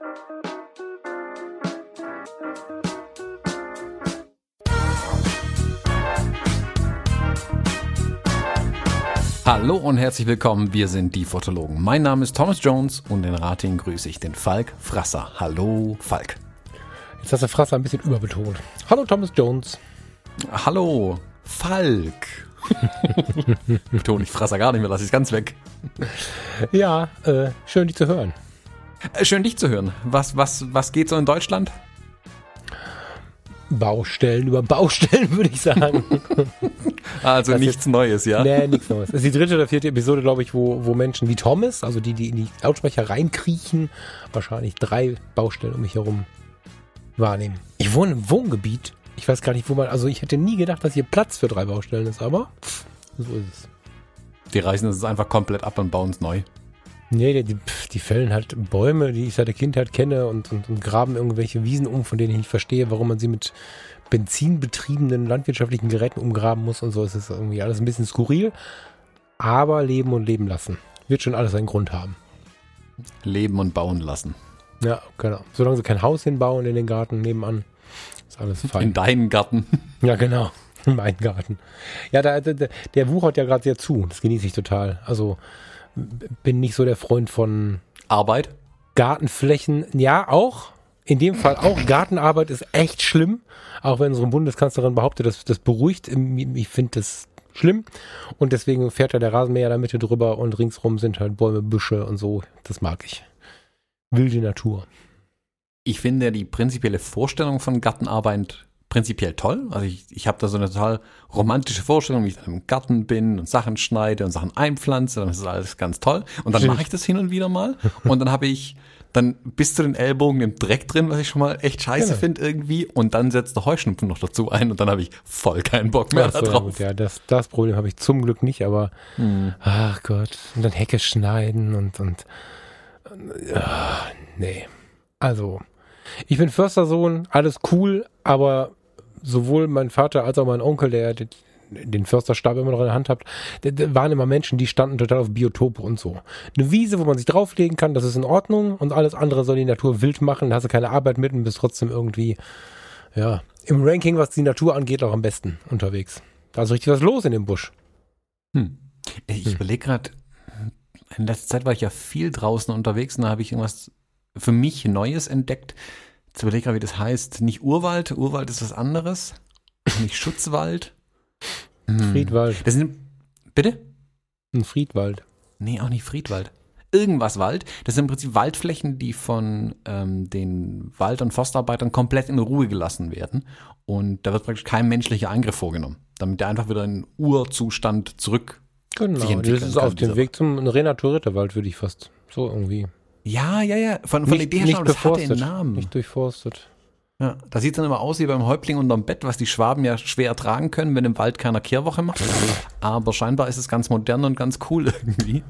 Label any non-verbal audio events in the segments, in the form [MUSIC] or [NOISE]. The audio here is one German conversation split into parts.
Hallo und herzlich willkommen, wir sind die Fotologen. Mein Name ist Thomas Jones und in Rating grüße ich den Falk Frasser. Hallo Falk. Jetzt hast du Frasser ein bisschen überbetont. Hallo Thomas Jones. Hallo Falk. [LAUGHS] Betone ich Frasser gar nicht mehr, lasse ich es ganz weg. Ja, äh, schön dich zu hören. Äh, schön dich zu hören. Was, was, was geht so in Deutschland? Baustellen über Baustellen, [LAUGHS] würde ich sagen. [LAUGHS] Also Das nichts ist- Neues, ja? Nee, nichts Neues. Das ist die dritte oder vierte Episode, glaube ich, wo, wo Menschen wie Thomas, also die, die in die Lautsprecher reinkriechen, wahrscheinlich drei Baustellen um mich herum wahrnehmen. Ich wohne im Wohngebiet. Ich weiß gar nicht, wo man, also ich hätte nie gedacht, dass hier Platz für drei Baustellen ist, aber pff, so ist es. Die reißen es einfach komplett ab und bauen es neu. Nee, die, die, fällen halt Bäume, die ich seit der Kindheit kenne und, und, und graben irgendwelche Wiesen um, von denen ich nicht verstehe, warum man sie mit benzinbetriebenen landwirtschaftlichen Geräten umgraben muss und so. Es ist irgendwie alles ein bisschen skurril, aber leben und leben lassen. Wird schon alles einen Grund haben. Leben und bauen lassen. Ja, genau. Solange sie kein Haus hinbauen in den Garten nebenan, ist alles In fein. deinen Garten. [LAUGHS] Ja, genau. In meinem Garten. Ja, da, der, der wuchert ja gerade sehr zu. Das genieße ich total. Also bin nicht so der Freund von Arbeit. Gartenflächen, ja, auch. In dem Fall auch. Gartenarbeit ist echt schlimm. Auch wenn unsere Bundeskanzlerin behauptet, dass das beruhigt. Ich finde das schlimm. Und deswegen fährt da der Rasenmäher der Mitte drüber und ringsrum sind halt Bäume, Büsche und so. Das mag ich. Wilde Natur. Ich finde die prinzipielle Vorstellung von Gartenarbeit prinzipiell toll. Also ich, ich habe da so eine total romantische Vorstellung, wie ich dann im Garten bin und Sachen schneide und Sachen einpflanze. Dann ist das alles ganz toll. Und dann mache ich das hin und wieder mal. Und dann habe ich dann bis zu den Ellbogen den Dreck drin, was ich schon mal echt scheiße Genau. finde irgendwie. Und dann setzt der Heuschnupfen noch dazu ein und dann habe ich voll keinen Bock mehr Ach so, ja, darauf. ja, das, das Problem habe ich zum Glück nicht, aber Hm. ach Gott. Und dann Hecke schneiden und, und ah, nee. Also, ich bin Förstersohn, alles cool, aber sowohl mein Vater als auch mein Onkel, der den- den Försterstab immer noch in der Hand hat, der, der waren immer Menschen, die standen total auf Biotope und so. Eine Wiese, wo man sich drauflegen kann, das ist in Ordnung und alles andere soll die Natur wild machen, da hast du keine Arbeit mit und bist trotzdem irgendwie, ja, im Ranking, was die Natur angeht, auch am besten unterwegs. Da ist richtig was los in dem Busch. Hm. Ich Hm. überlege gerade, in letzter Zeit war ich ja viel draußen unterwegs und da habe ich irgendwas für mich Neues entdeckt. Jetzt überlege gerade, wie das heißt. Nicht Urwald, Urwald ist was anderes. Nicht Schutzwald. Hm. Friedwald. Das sind, bitte? Ein Friedwald. Nee, auch nicht Friedwald. Irgendwas Wald. Das sind im Prinzip Waldflächen, die von ähm, den Wald- und Forstarbeitern komplett in Ruhe gelassen werden. Und da wird praktisch kein menschlicher Eingriff vorgenommen, damit der einfach wieder in Urzustand zurück. Genau. sich Das entwickeln ist kann, auf dem Weg zum renaturierter Wald, würde ich fast so irgendwie. Ja, ja, ja. Von, von der Idee her das hatte einen Namen. Nicht durchforstet. Ja, da sieht es dann immer aus wie beim Häuptling unterm Bett, was die Schwaben ja schwer ertragen können, wenn im Wald keiner Kehrwoche macht. Aber scheinbar ist es ganz modern und ganz cool [LAUGHS] irgendwie,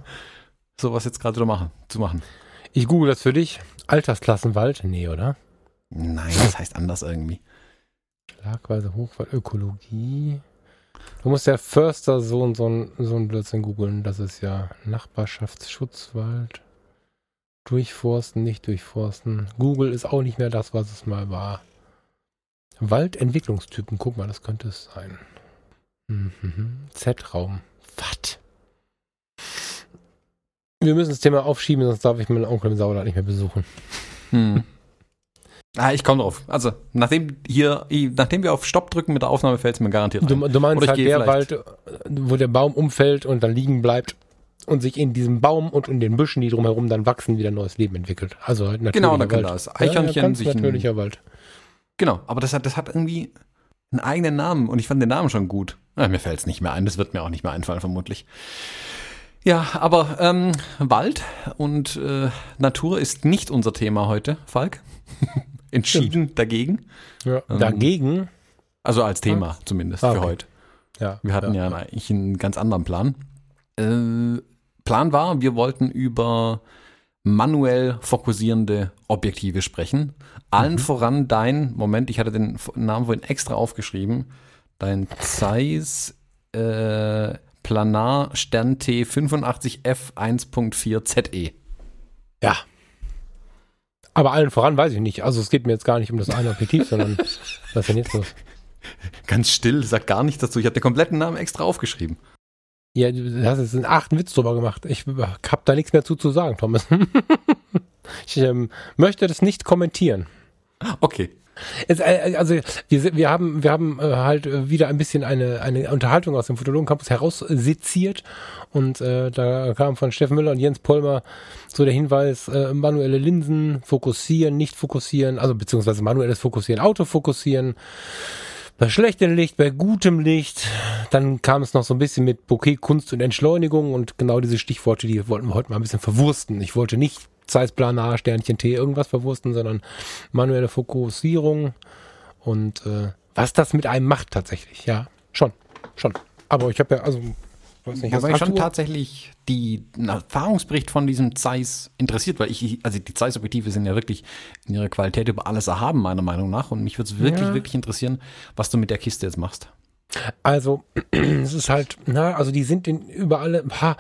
sowas jetzt gerade machen, zu machen. Ich google das für dich. Altersklassenwald? Nee, oder? Nein, das heißt anders irgendwie. Schlagweise Hochwald, Ökologie. Du musst ja Förster so und so so ein Blödsinn googeln. Das ist ja Nachbarschaftsschutzwald. Durchforsten, nicht durchforsten. Google ist auch nicht mehr das, was es mal war. Waldentwicklungstypen, guck mal, das könnte es sein. Mhm. Z-Raum. Was? Wir müssen das Thema aufschieben, sonst darf ich meinen Onkel im Sauerland nicht mehr besuchen. Hm. [LAUGHS] Ah, ich komme drauf. Also, nachdem hier, nachdem wir auf Stopp drücken mit der Aufnahme, fällt es mir garantiert Du, ein. du meinst Oder ich halt der vielleicht- Wald, wo der Baum umfällt und dann liegen bleibt und sich in diesem Baum und in den Büschen, die drumherum dann wachsen, wieder neues Leben entwickelt. Also halt natürlicher Genau, da kann Wald. das Eichhörnchen ganz sich natürlicher Wald. Genau, aber das hat, das hat irgendwie einen eigenen Namen und ich fand den Namen schon gut. Ah, mir fällt es nicht mehr ein, das wird mir auch nicht mehr einfallen, vermutlich. Ja, aber ähm, Wald und äh, Natur ist nicht unser Thema heute, Falk. [LAUGHS] Entschieden dagegen. Ja. Ähm, Dagegen, Also als Thema zumindest Ah, für okay. heute. ja. Wir hatten ja, eigentlich einen ganz anderen Plan. Äh, Plan war, wir wollten über manuell fokussierende Objektive sprechen. Allen voran dein, Moment, ich hatte den Namen vorhin extra aufgeschrieben, dein Zeiss äh, Planar Stern T 85 F 1.4 ZE. Ja. Aber allen voran weiß ich nicht. Also es geht mir jetzt gar nicht um das eine Objektiv, sondern [LAUGHS] was ist denn jetzt los? Ganz still, sag gar nichts dazu. Ich habe den kompletten Namen extra aufgeschrieben. Ja, du hast jetzt einen achten Witz drüber gemacht. Ich habe da nichts mehr zu, zu sagen, Thomas. [LAUGHS] ich ähm, möchte das nicht kommentieren. Okay. Es, äh, also wir, wir haben, wir haben äh, halt wieder ein bisschen eine, eine Unterhaltung aus dem Fotologen Campus herausseziert und äh, da kam von Steffen Müller und Jens Polmer so der Hinweis, äh, manuelle Linsen, fokussieren, nicht fokussieren, also beziehungsweise manuelles Fokussieren, Autofokussieren, bei schlechtem Licht, bei gutem Licht. Dann kam es noch so ein bisschen mit Bouquet, Kunst und Entschleunigung und genau diese Stichworte, die wollten wir heute mal ein bisschen verwursten. Ich wollte nicht Zeitplanar, Sternchen T, irgendwas verwursten, sondern manuelle Fokussierung und äh, was das mit einem macht tatsächlich. Ja, schon, schon. Aber ich habe ja, also weiß nicht, Wobei schon tatsächlich die Erfahrungsbericht von diesem Zeiss interessiert, weil ich, also die Zeiss-Objektive sind ja wirklich in ihrer Qualität über alles erhaben, meiner Meinung nach. Und mich würde es wirklich, ja. wirklich interessieren, was du mit der Kiste jetzt machst. Also, [CLEARS THROAT] es ist halt, na, also die sind in überall, ha,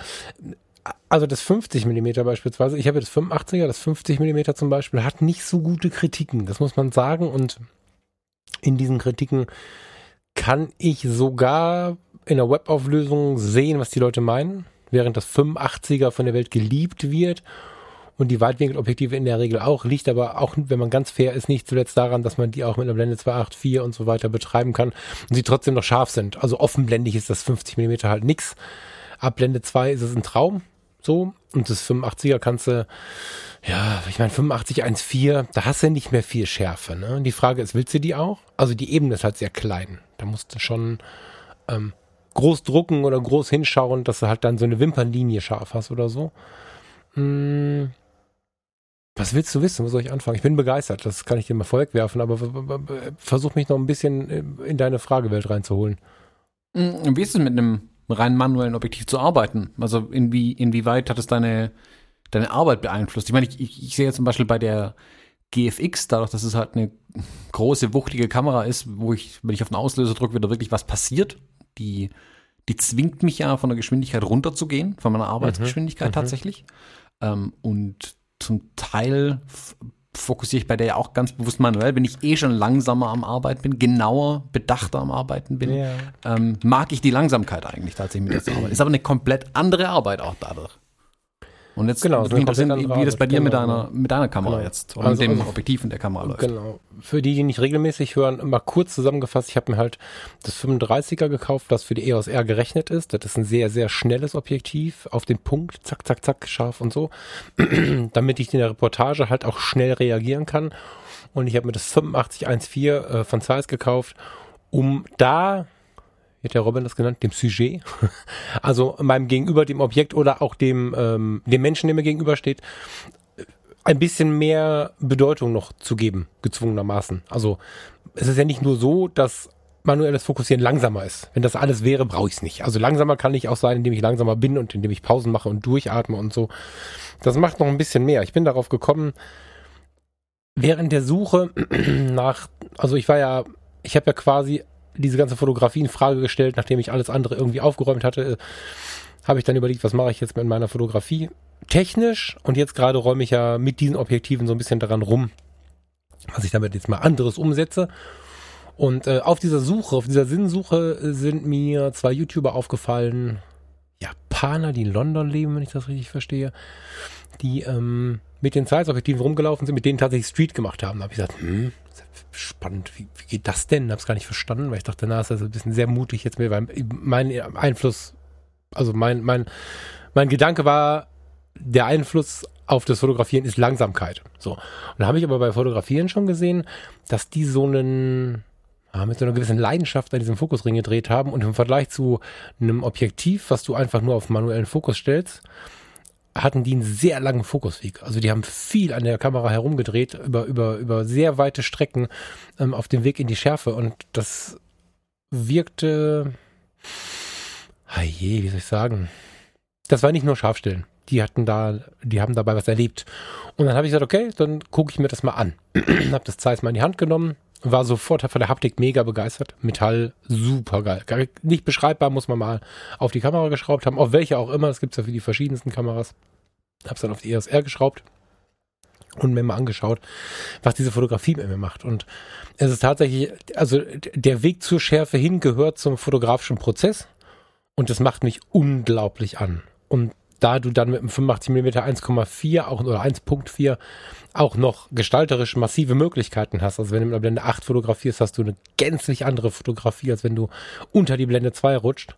also das 50 mm beispielsweise, ich habe das 85er, das 50 mm zum Beispiel, hat nicht so gute Kritiken, das muss man sagen. Und in diesen Kritiken kann ich sogar in der Webauflösung sehen, was die Leute meinen, während das 85er von der Welt geliebt wird und die Weitwinkelobjektive in der Regel auch, liegt aber auch, wenn man ganz fair ist, nicht zuletzt daran, dass man die auch mit einer Blende 2.8.4 und so weiter betreiben kann und sie trotzdem noch scharf sind. Also offenblendig ist das 50 mm halt nix. Ab Blende 2 ist es ein Traum, so. Und das 85er kannst du, ja, ich meine 85 1.4, da hast du nicht mehr viel Schärfe. Ne? Die Frage ist, willst du die auch? Also die Ebene ist halt sehr klein. Da musst du schon ähm, groß drucken oder groß hinschauen, dass du halt dann so eine Wimpernlinie scharf hast oder so. Hm. Was willst du wissen? Wo soll ich anfangen? Ich bin begeistert, das kann ich dir mal vorwegwerfen, aber versuch mich noch ein bisschen äh, in deine Fragewelt reinzuholen. Hm, wie ist es mit einem rein manuellen Objektiv zu arbeiten? Also inwie, inwieweit hat es deine, deine Arbeit beeinflusst? Ich meine, ich, ich, ich sehe jetzt zum Beispiel bei der GFX, dadurch, dass es halt eine große, wuchtige Kamera ist, wo ich, wenn ich auf den Auslöser drücke, wieder wirklich was passiert. Die, die zwingt mich ja von der Geschwindigkeit runterzugehen, von meiner Arbeitsgeschwindigkeit mhm, tatsächlich. Ähm, und zum Teil fokussiere ich bei der ja auch ganz bewusst manuell, wenn ich eh schon langsamer am Arbeiten bin, genauer, bedachter am Arbeiten bin, ja. ähm, mag ich die Langsamkeit eigentlich tatsächlich mit der Arbeit. Ist aber eine komplett andere Arbeit auch dadurch. Und jetzt genau, würde mich interessieren, wie, wie das bei dir genau, mit, deiner, mit deiner Kamera genau. jetzt und also, mit dem also, Objektiv in der Kamera läuft. Genau. Für die, die nicht regelmäßig hören, mal kurz zusammengefasst, ich habe mir halt das 35er gekauft, das für die EOS R gerechnet ist. Das ist ein sehr, sehr schnelles Objektiv, auf den Punkt, zack, zack, zack, scharf und so, [CLEARS THROAT] damit ich in der Reportage halt auch schnell reagieren kann. Und ich habe mir das 8514 äh, von Zeiss gekauft, um da hat der Robin das genannt, dem Sujet, [LAUGHS] also meinem Gegenüber, dem Objekt oder auch dem, ähm, dem Menschen, der mir gegenübersteht, ein bisschen mehr Bedeutung noch zu geben, gezwungenermaßen. Also es ist ja nicht nur so, dass manuelles Fokussieren langsamer ist. Wenn das alles wäre, brauche ich es nicht. Also langsamer kann ich auch sein, indem ich langsamer bin und indem ich Pausen mache und durchatme und so. Das macht noch ein bisschen mehr. Ich bin darauf gekommen, während der Suche [CLEARS THROAT] nach, also ich war ja, ich habe ja quasi diese ganze Fotografie in Frage gestellt, nachdem ich alles andere irgendwie aufgeräumt hatte, habe ich dann überlegt, was mache ich jetzt mit meiner Fotografie? Technisch. Und jetzt gerade räume ich ja mit diesen Objektiven so ein bisschen daran rum, was ich damit jetzt mal anderes umsetze. Und äh, auf dieser Suche, auf dieser Sinnsuche sind mir zwei YouTuber aufgefallen, Japaner, die in London leben, wenn ich das richtig verstehe, die ähm, mit den Zeiss-Objektiven rumgelaufen sind, mit denen tatsächlich Street gemacht haben. Da habe ich gesagt, hm, spannend, wie, wie geht das denn? Habe es gar nicht verstanden, weil ich dachte, na, ist das ein bisschen sehr mutig jetzt weil mein Einfluss, also mein, mein, mein Gedanke war, der Einfluss auf das Fotografieren ist Langsamkeit. So. Und da habe ich aber bei Fotografieren schon gesehen, dass die so einen, mit so einer gewissen Leidenschaft an diesem Fokusring gedreht haben und im Vergleich zu einem Objektiv, was du einfach nur auf manuellen Fokus stellst, hatten die einen sehr langen Fokusweg. Also die haben viel an der Kamera herumgedreht, über, über, über sehr weite Strecken ähm, auf dem Weg in die Schärfe. Und das wirkte, je, wie soll ich sagen, das war nicht nur Scharfstellen. Die hatten da, die haben dabei was erlebt. Und dann habe ich gesagt, okay, dann gucke ich mir das mal an. [CLEARS THROAT] habe das Zeiss mal in die Hand genommen, war sofort von der Haptik mega begeistert. Metall super geil. Nicht beschreibbar, muss man mal auf die Kamera geschraubt haben, auf welche auch immer. Das gibt es ja für die verschiedensten Kameras. Hab's dann auf die ESR geschraubt. und mir mal angeschaut, was diese Fotografie mit mir macht. Und es ist tatsächlich, also der Weg zur Schärfe hin gehört zum fotografischen Prozess und das macht mich unglaublich an. Und da du dann mit einem 85 mm 1,4 auch oder 1.4 auch noch gestalterisch massive Möglichkeiten hast. Also wenn du mit einer Blende 8 fotografierst, hast du eine gänzlich andere Fotografie, als wenn du unter die Blende 2 rutscht.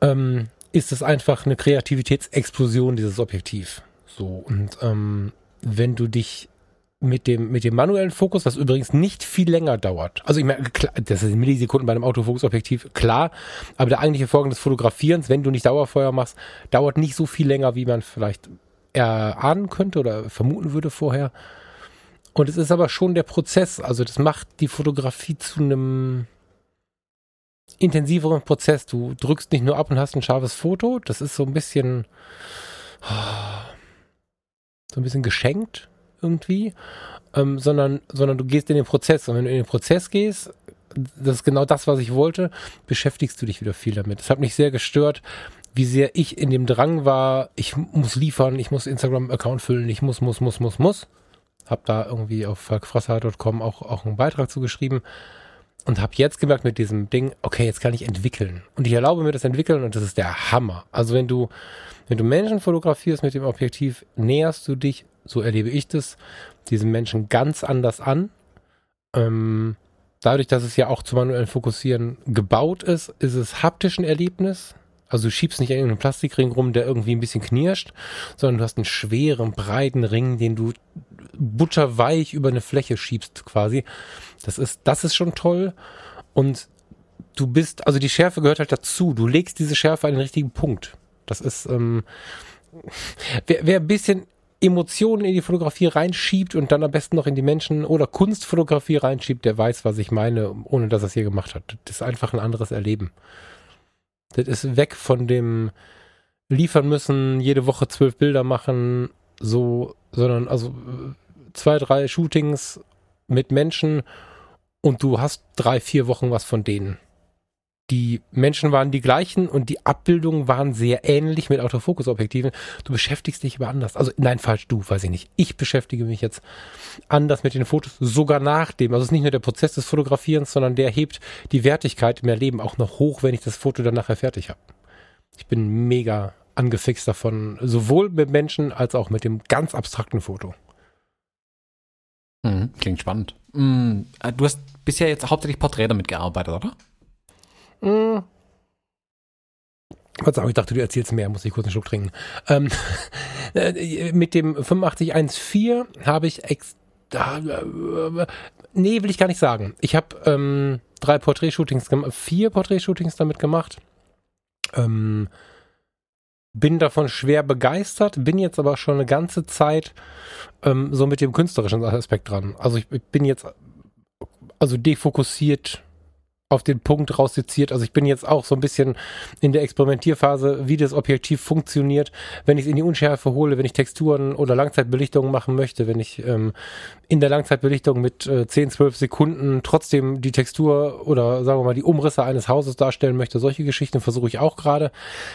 Ähm, ist es einfach eine Kreativitätsexplosion, dieses Objektiv. So, und ähm, wenn du dich mit dem, mit dem manuellen Fokus, was übrigens nicht viel länger dauert. Also ich klar, das ist Millisekunden bei einem Autofokusobjektiv, klar, aber der eigentliche Vorgang des Fotografierens, wenn du nicht Dauerfeuer machst, dauert nicht so viel länger, wie man vielleicht erahnen könnte oder vermuten würde vorher. Und es ist aber schon der Prozess, also das macht die Fotografie zu einem intensiveren Prozess. Du drückst nicht nur ab und hast ein scharfes Foto, das ist so ein bisschen so ein bisschen geschenkt irgendwie, ähm, sondern, sondern du gehst in den Prozess. Und wenn du in den Prozess gehst, das ist genau das, was ich wollte, beschäftigst du dich wieder viel damit. Das hat mich sehr gestört, wie sehr ich in dem Drang war, ich muss liefern, ich muss Instagram-Account füllen, ich muss, muss, muss, muss, muss. Hab da irgendwie auf falkfrasser.com auch, auch einen Beitrag zugeschrieben und habe jetzt gemerkt mit diesem Ding, okay, jetzt kann ich entwickeln. Und ich erlaube mir das entwickeln und das ist der Hammer. Also wenn du, wenn du Menschen fotografierst mit dem Objektiv, näherst du dich so erlebe ich das, diesen Menschen ganz anders an. Ähm, dadurch, dass es ja auch zum manuellen Fokussieren gebaut ist, ist es haptisch ein Erlebnis. Also du schiebst nicht in einen Plastikring rum, der irgendwie ein bisschen knirscht, sondern du hast einen schweren, breiten Ring, den du butterweich über eine Fläche schiebst quasi. Das ist, das ist schon toll. Und du bist, also die Schärfe gehört halt dazu. Du legst diese Schärfe an den richtigen Punkt. Das ist, ähm, [LAUGHS] wer, wer ein bisschen Emotionen in die Fotografie reinschiebt und dann am besten noch in die Menschen oder Kunstfotografie reinschiebt, der weiß, was ich meine, ohne dass er es hier gemacht hat. Das ist einfach ein anderes Erleben. Das ist weg von dem liefern müssen, jede Woche zwölf Bilder machen, so, sondern also zwei, drei Shootings mit Menschen und du hast drei, vier Wochen was von denen die Menschen waren die gleichen und die Abbildungen waren sehr ähnlich mit Autofokusobjektiven. Du beschäftigst dich aber anders. Also nein, falsch, du, weiß ich nicht. Ich beschäftige mich jetzt anders mit den Fotos, sogar nach dem. Also es ist nicht nur der Prozess des Fotografierens, sondern der hebt die Wertigkeit im Erleben auch noch hoch, wenn ich das Foto dann nachher fertig habe. Ich bin mega angefixt davon, sowohl mit Menschen als auch mit dem ganz abstrakten Foto. Mhm, klingt spannend. Mhm, du hast bisher jetzt hauptsächlich Porträts damit gearbeitet, oder? Hm. ich dachte, du erzählst mehr, muss ich kurz einen Schluck trinken. Ähm, [LAUGHS] äh, mit dem 8514 habe ich ex äh, nee, will ich gar nicht sagen. Ich habe ähm, drei Porträtshootings gemacht, vier Porträtshootings damit gemacht. Ähm, bin davon schwer begeistert, bin jetzt aber schon eine ganze Zeit ähm, so mit dem künstlerischen Aspekt dran. Also ich, ich bin jetzt also defokussiert auf den Punkt rausseziert. Also ich bin jetzt auch so ein bisschen in der Experimentierphase, wie das Objektiv funktioniert, wenn ich es in die Unschärfe hole, wenn ich Texturen oder Langzeitbelichtungen machen möchte, wenn ich ähm, in der Langzeitbelichtung mit äh, 10, 12 Sekunden trotzdem die Textur oder sagen wir mal die Umrisse eines Hauses darstellen möchte. Solche Geschichten versuche ich auch gerade,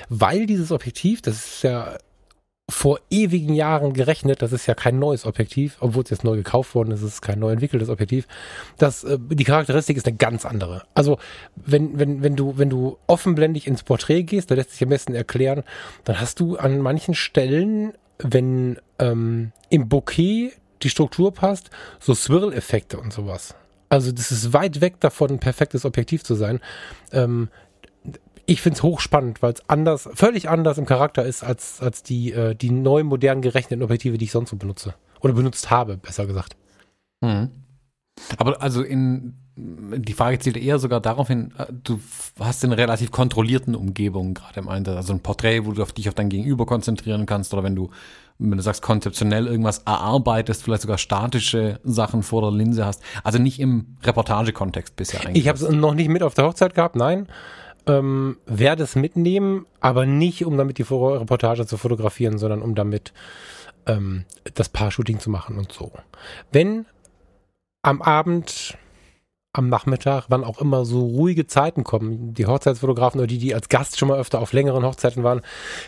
weil dieses Objektiv, das ist ja vor ewigen Jahren gerechnet, das ist ja kein neues Objektiv, obwohl es jetzt neu gekauft worden ist, es ist kein neu entwickeltes Objektiv. Das, äh, die Charakteristik ist eine ganz andere. Also, wenn, wenn, wenn du, wenn du offenblendig ins Porträt gehst, da lässt sich am besten erklären, dann hast du an manchen Stellen, wenn ähm, im Bouquet die Struktur passt, so Swirl-Effekte und sowas. Also das ist weit weg davon, ein perfektes Objektiv zu sein. Ähm, ich finde es hochspannend, weil es anders, völlig anders im Charakter ist als, als die, äh, die neu modern gerechneten Objektive, die ich sonst so benutze. Oder benutzt habe, besser gesagt. Mhm. Aber also in die Frage zielt eher sogar darauf hin, äh, du hast eine relativ kontrollierten Umgebung gerade im Einsatz. Also ein Porträt, wo du auf dich auf dein Gegenüber konzentrieren kannst oder wenn du, wenn du sagst, konzeptionell irgendwas erarbeitest, vielleicht sogar statische Sachen vor der Linse hast. Also nicht im Reportagekontext bisher eigentlich. Ich habe es noch nicht mit auf der Hochzeit gehabt, nein ähm, werde es mitnehmen, aber nicht, um damit die Reportage zu fotografieren, sondern um damit ähm, das Paar-Shooting zu machen und so. Wenn am Abend am Nachmittag, wann auch immer so ruhige Zeiten kommen. Die Hochzeitsfotografen oder die, die als Gast schon mal öfter auf längeren Hochzeiten waren,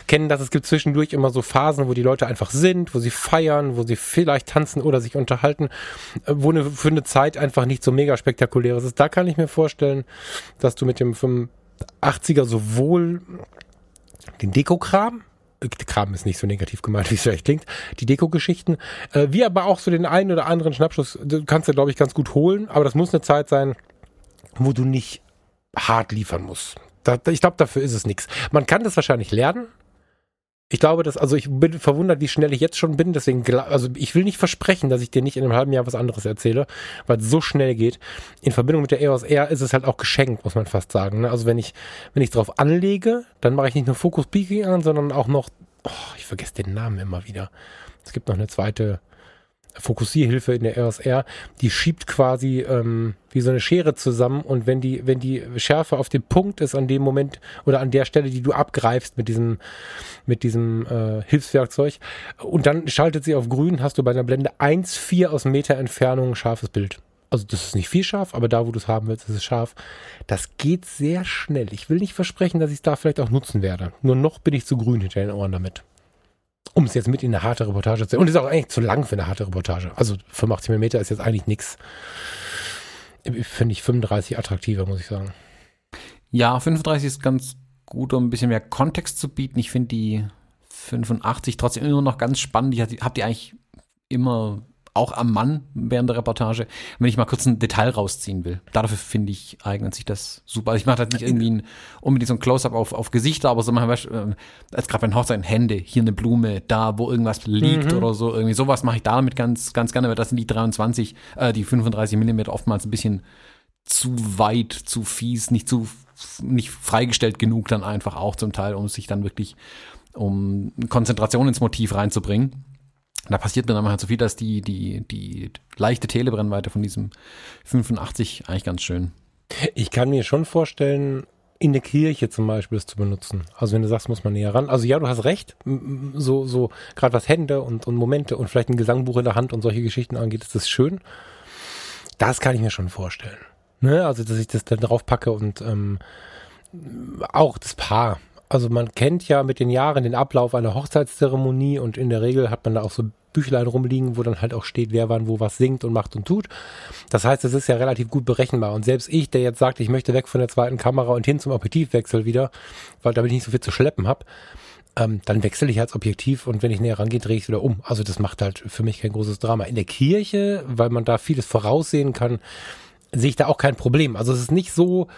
kennen das. Es gibt zwischendurch immer so Phasen, wo die Leute einfach sind, wo sie feiern, wo sie vielleicht tanzen oder sich unterhalten, äh, wo eine, für eine Zeit einfach nicht so mega spektakuläres ist. Da kann ich mir vorstellen, dass du mit dem 85er sowohl den Dekokram, Kram ist nicht so negativ gemeint, wie es vielleicht klingt, die Deko-Geschichten, äh, wie aber auch so den einen oder anderen Schnappschuss, kannst du, glaube ich, ganz gut holen, aber das muss eine Zeit sein, wo du nicht hart liefern musst. Da, ich glaube, dafür ist es nichts. Man kann das wahrscheinlich lernen, ich glaube, dass, also ich bin verwundert, wie schnell ich jetzt schon bin. Deswegen, also ich will nicht versprechen, dass ich dir nicht in einem halben Jahr was anderes erzähle, weil es so schnell geht. In Verbindung mit der EOS R ist es halt auch geschenkt, muss man fast sagen. Ne? Also wenn ich, wenn ich drauf anlege, dann mache ich nicht nur Focus Peaking an, sondern auch noch, oh, ich vergesse den Namen immer wieder. Es gibt noch eine zweite Fokussierhilfe in der EOS R, die schiebt quasi ähm, wie so eine Schere zusammen und wenn die, wenn die Schärfe auf dem Punkt ist an dem Moment oder an der Stelle, die du abgreifst mit diesem, mit diesem äh, Hilfswerkzeug und dann schaltet sie auf grün, hast du bei einer Blende 1,4 aus Meter Entfernung ein scharfes Bild. Also das ist nicht viel scharf, aber da, wo du es haben willst, ist es scharf. Das geht sehr schnell. Ich will nicht versprechen, dass ich es da vielleicht auch nutzen werde. Nur noch bin ich zu grün hinter den Ohren damit um es jetzt mit in eine harte Reportage zu Und ist auch eigentlich zu lang für eine harte Reportage. Also 85 mm ist jetzt eigentlich nichts. Finde ich 35 attraktiver, muss ich sagen. Ja, 35 ist ganz gut, um ein bisschen mehr Kontext zu bieten. Ich finde die 85 trotzdem immer noch ganz spannend. Ich habe die eigentlich immer auch am Mann während der Reportage, wenn ich mal kurz ein Detail rausziehen will. Dafür finde ich, eignet sich das super. Also ich mache halt nicht irgendwie ein, unbedingt so ein Close-up auf, auf Gesichter, aber so machen wir, äh, als gerade bei Hochzeiten Hände, hier eine Blume, da wo irgendwas liegt mhm. oder so, irgendwie sowas mache ich damit ganz, ganz gerne, weil das sind die 23, äh, die 35 Millimeter oftmals ein bisschen zu weit, zu fies, nicht zu, nicht freigestellt genug dann einfach auch zum Teil, um sich dann wirklich, um Konzentration ins Motiv reinzubringen. Da passiert mir dann halt so viel, dass die, die, die leichte Telebrennweite von diesem 85 eigentlich ganz schön. Ich kann mir schon vorstellen, in der Kirche zum Beispiel es zu benutzen. Also wenn du sagst, muss man näher ran. Also ja, du hast recht. So, so gerade was Hände und, und Momente und vielleicht ein Gesangbuch in der Hand und solche Geschichten angeht, ist das schön. Das kann ich mir schon vorstellen. Ne? Also dass ich das dann drauf packe und ähm, auch das Paar also man kennt ja mit den Jahren den Ablauf einer Hochzeitszeremonie und in der Regel hat man da auch so Büchlein rumliegen, wo dann halt auch steht, wer wann wo was singt und macht und tut. Das heißt, es ist ja relativ gut berechenbar. Und selbst ich, der jetzt sagt, ich möchte weg von der zweiten Kamera und hin zum Objektivwechsel wieder, weil damit ich nicht so viel zu schleppen habe, ähm, dann wechsle ich als Objektiv und wenn ich näher rangehe, drehe ich es wieder um. Also das macht halt für mich kein großes Drama. In der Kirche, weil man da vieles voraussehen kann, sehe ich da auch kein Problem. Also es ist nicht so,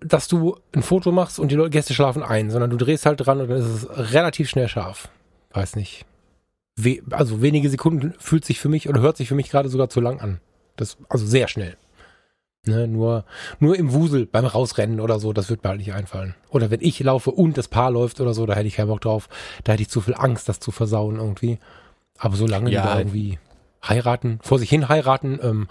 dass du ein Foto machst und die Gäste schlafen ein, sondern du drehst halt dran und dann ist es relativ schnell scharf. Weiß nicht. We also wenige Sekunden fühlt sich für mich oder hört sich für mich gerade sogar zu lang an. Das, also sehr schnell. Ne, nur, nur im Wusel beim Rausrennen oder so, das wird mir halt nicht einfallen. Oder wenn ich laufe und das Paar läuft oder so, da hätte ich keinen Bock drauf. Da hätte ich zu viel Angst, das zu versauen irgendwie. Aber solange ja, die da irgendwie heiraten, vor sich hin heiraten. Ähm,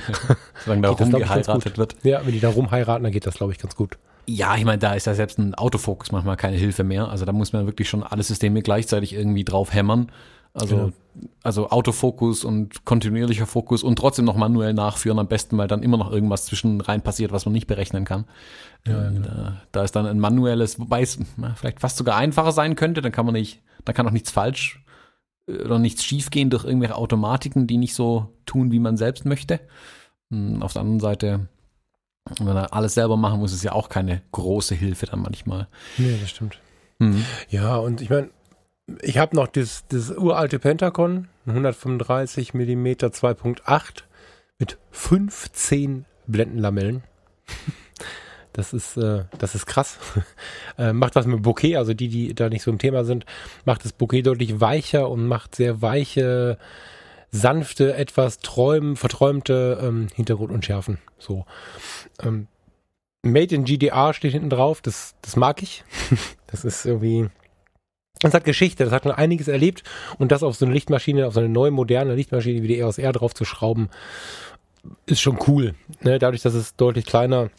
[LAUGHS] Solange da rumgeheiratet wird. Ja, wenn die da rumheiraten, dann geht das, glaube ich, ganz gut. Ja, ich meine, da ist ja selbst ein Autofokus manchmal keine Hilfe mehr. Also da muss man wirklich schon alle Systeme gleichzeitig irgendwie drauf hämmern. Also, genau. also Autofokus und kontinuierlicher Fokus und trotzdem noch manuell nachführen am besten, weil dann immer noch irgendwas zwischen rein passiert, was man nicht berechnen kann. Ja, genau. da, da, ist dann ein manuelles, wobei es na, vielleicht fast sogar einfacher sein könnte, dann kann man nicht, dann kann auch nichts falsch oder nichts schiefgehen durch irgendwelche Automatiken, die nicht so tun, wie man selbst möchte. Hm, auf der anderen Seite, wenn man alles selber machen muss, ist ja auch keine große Hilfe dann manchmal. Nee, das stimmt. Mhm. Ja, und ich meine, ich habe noch das, das uralte Pentacon, 135 mm 2.8 mit 15 Blendenlamellen. Das ist, äh, das ist krass. [LAUGHS] äh, macht was mit Bouquet, also die, die da nicht so im Thema sind, macht das Bouquet deutlich weicher und macht sehr weiche, sanfte, etwas träum, verträumte ähm, Hintergrundunschärfen. So. Ähm, Made in GDR steht hinten drauf, das, das mag ich. [LAUGHS] das ist irgendwie. Das hat Geschichte, das hat schon einiges erlebt und das auf so eine Lichtmaschine, auf so eine neue moderne Lichtmaschine wie die EOS R drauf zu schrauben, ist schon cool. Ne? Dadurch, dass es deutlich kleiner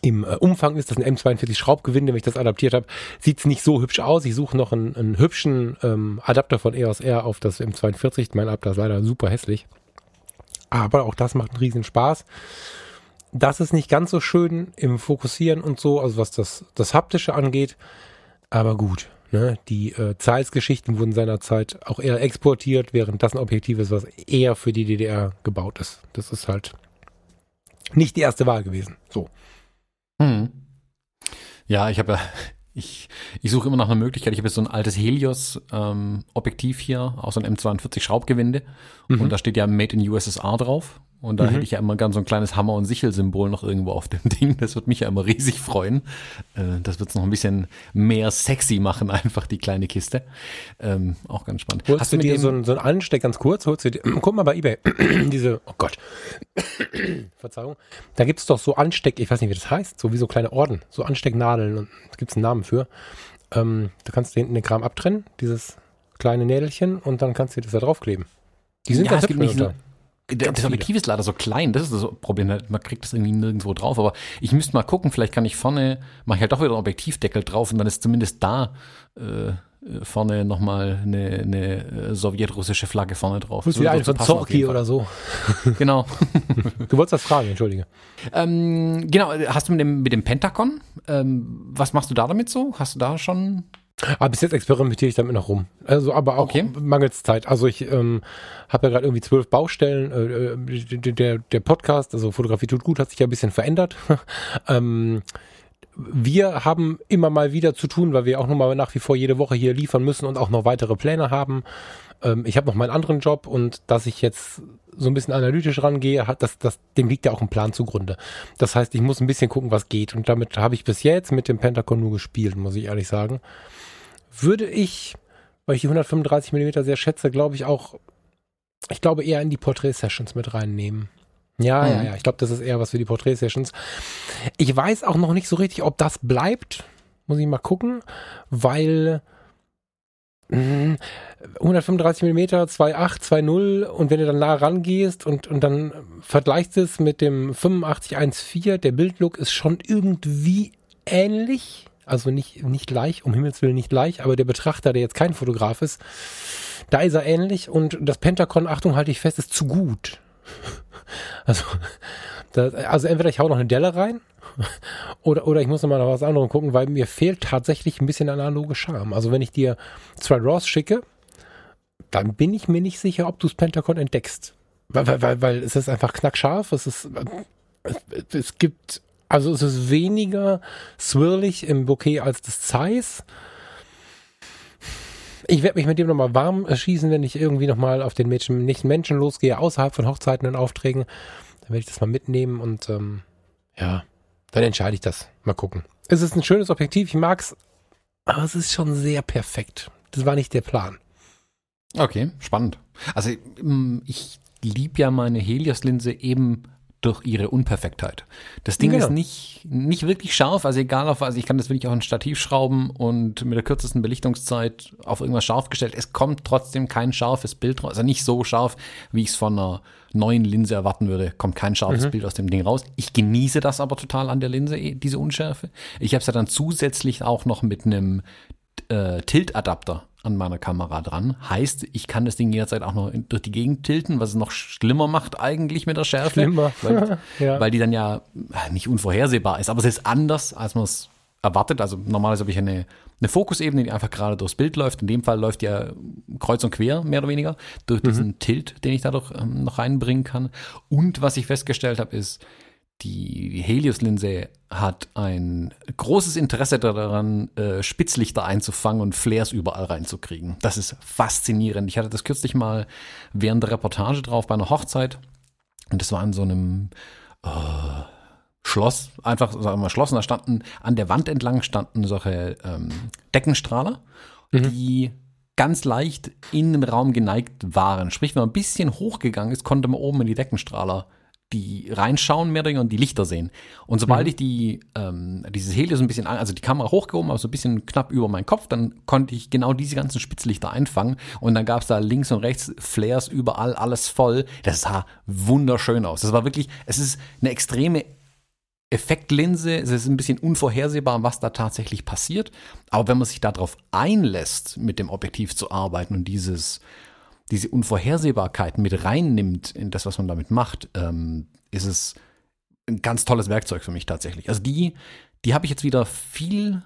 im äh, Umfang ist, das ein M42 Schraubgewinde, wenn ich das adaptiert habe, sieht es nicht so hübsch aus. Ich suche noch einen, einen hübschen ähm, Adapter von EOS R auf das M42. Mein Adapter ist leider super hässlich. Aber auch das macht einen riesen Spaß. das ist nicht ganz so schön im Fokussieren und so, also was das, das Haptische angeht. Aber gut, ne? die äh, Zeiss-Geschichten wurden seinerzeit auch eher exportiert, während das ein Objektiv ist, was eher für die DDR gebaut ist. Das ist halt nicht die erste Wahl gewesen. So. Hm. Ja, ich habe ja, ich, ich suche immer nach einer Möglichkeit. Ich habe jetzt so ein altes Helios-Objektiv ähm, hier, auch so ein M42 Schraubgewinde. Mhm. Und da steht ja Made in USSR drauf. Und da mhm. hätte ich ja immer gern so ein kleines Hammer- und Sichel-Symbol noch irgendwo auf dem [LAUGHS] Ding. Das wird mich ja immer riesig freuen. Äh, das wird es noch ein bisschen mehr sexy machen, [LAUGHS] einfach die kleine Kiste. Ähm, auch ganz spannend. Holst Hast du dir so ein, so Ansteck, ganz kurz, holst du dir, [CLEARS THROAT] guck mal bei Ebay, [CLEARS THROAT] diese, oh Gott, [CLEARS THROAT] Verzeihung, da gibt es doch so Ansteck, ich weiß nicht, wie das heißt, so wie so kleine Orden, so Anstecknadeln, und da gibt es einen Namen für. Ähm, da kannst du hinten den Kram abtrennen, dieses kleine Nädelchen, und dann kannst du das da draufkleben. Die sind ja, ganz es so, das Objektiv ist leider so klein, das ist das Problem. Man kriegt das irgendwie nirgendwo drauf. Aber ich müsste mal gucken, vielleicht kann ich vorne, mache ich halt doch wieder einen Objektivdeckel drauf und dann ist zumindest da äh, vorne nochmal eine, eine äh, sowjetrussische Flagge vorne drauf. So, wieder so von Zorki oder so. [LAUGHS] genau. [LAUGHS] du wolltest das fragen, entschuldige. Ähm, genau, hast du mit dem, mit dem Pentagon, ähm, was machst du da damit so? Hast du da schon aber ah, bis jetzt experimentiere ich damit noch rum. Also, aber auch okay. mangels Zeit. Also ich ähm, habe ja gerade irgendwie zwölf Baustellen. Äh, äh der, der Podcast, also Fotografie tut gut, hat sich ja ein bisschen verändert. [LAUGHS] ähm, wir haben immer mal wieder zu tun, weil wir auch nochmal nach wie vor jede Woche hier liefern müssen und auch noch weitere Pläne haben. Ähm, ich habe noch meinen anderen Job und dass ich jetzt so ein bisschen analytisch rangehe, hat das, das, dem liegt ja auch ein Plan zugrunde. Das heißt, ich muss ein bisschen gucken, was geht. Und damit habe ich bis jetzt mit dem Pentagon nur gespielt, muss ich ehrlich sagen würde ich, weil ich die 135 mm sehr schätze, glaube ich auch, ich glaube eher in die Porträt-Sessions mit reinnehmen. Ja, mhm. ja, ja. Ich glaube, das ist eher was für die Porträt-Sessions. Ich weiß auch noch nicht so richtig, ob das bleibt. Muss ich mal gucken, weil 135 mm, 2.8, 2.0 und wenn du dann nah rangehst und, und dann vergleichst es mit dem 85.1.4, der Bildlook ist schon irgendwie ähnlich. Also nicht, nicht gleich, um Himmels Willen nicht gleich, aber der Betrachter, der jetzt kein Fotograf ist, da ist er ähnlich und das Pentagon, Achtung, halte ich fest, ist zu gut. [LAUGHS] Also, das, also entweder ich hau noch eine Delle rein [LAUGHS] oder, oder ich muss nochmal nach was anderem gucken, weil mir fehlt tatsächlich ein bisschen analoge Charme. Also wenn ich dir zwei Raws schicke, dann bin ich mir nicht sicher, ob du das Pentagon entdeckst. Weil, weil, weil, weil es ist einfach knackscharf, es ist, es, es gibt also es ist weniger swirlig im Bouquet als das Zeiss. Ich werde mich mit dem nochmal warm schießen, wenn ich irgendwie nochmal auf den Menschen, nächsten Menschen losgehe, außerhalb von Hochzeiten und Aufträgen. Dann werde ich das mal mitnehmen und ähm, ja, dann entscheide ich das. Mal gucken. Es ist ein schönes Objektiv, ich mag's, aber es ist schon sehr perfekt. Das war nicht der Plan. Okay, spannend. Also ich liebe ja meine Helios-Linse eben durch ihre Unperfektheit. Das Ding genau. ist nicht, nicht wirklich scharf, also egal auf was, also ich kann das wirklich auch ein Stativ schrauben und mit der kürzesten Belichtungszeit auf irgendwas scharf gestellt. Es kommt trotzdem kein scharfes Bild raus, also nicht so scharf, wie ich es von einer neuen Linse erwarten würde, kommt kein scharfes mhm. Bild aus dem Ding raus. Ich genieße das aber total an der Linse, eh, diese Unschärfe. Ich habe es ja dann zusätzlich auch noch mit einem äh, Tilt-Adapter an meiner Kamera dran. Heißt, ich kann das Ding jederzeit auch noch durch die Gegend tilten, was es noch schlimmer macht eigentlich mit der Schärfe. Schlimmer. Weil, [LAUGHS] ja. weil die dann ja nicht unvorhersehbar ist, aber es ist anders, als man es erwartet. Also normalerweise habe ich eine, eine Fokusebene, die einfach gerade durchs Bild läuft. In dem Fall läuft ja kreuz und quer, mehr oder weniger, durch diesen mhm. Tilt, den ich dadurch ähm, noch reinbringen kann. Und was ich festgestellt habe, ist, die Helios-Linse hat ein großes Interesse daran, äh, Spitzlichter einzufangen und Flares überall reinzukriegen. Das ist faszinierend. Ich hatte das kürzlich mal während der Reportage drauf bei einer Hochzeit und das war in so einem äh, Schloss, einfach sagen wir mal Schloss, und da standen an der Wand entlang standen solche ähm, Deckenstrahler, mhm. die ganz leicht in den Raum geneigt waren. Sprich, wenn man ein bisschen hochgegangen ist, konnte man oben in die Deckenstrahler die reinschauen mehr oder weniger und die Lichter sehen. Und sobald mhm. ich die, ähm, dieses Helios ein bisschen, also die Kamera hochgehoben, aber so ein bisschen knapp über meinen Kopf, dann konnte ich genau diese ganzen Spitzlichter einfangen und dann gab es da links und rechts Flares überall, alles voll. Das sah wunderschön aus. Das war wirklich, es ist eine extreme Effektlinse. Es ist ein bisschen unvorhersehbar, was da tatsächlich passiert. Aber wenn man sich darauf einlässt, mit dem Objektiv zu arbeiten und dieses diese Unvorhersehbarkeit mit reinnimmt in das, was man damit macht, ähm, ist es ein ganz tolles Werkzeug für mich tatsächlich. Also die, die habe ich jetzt wieder viel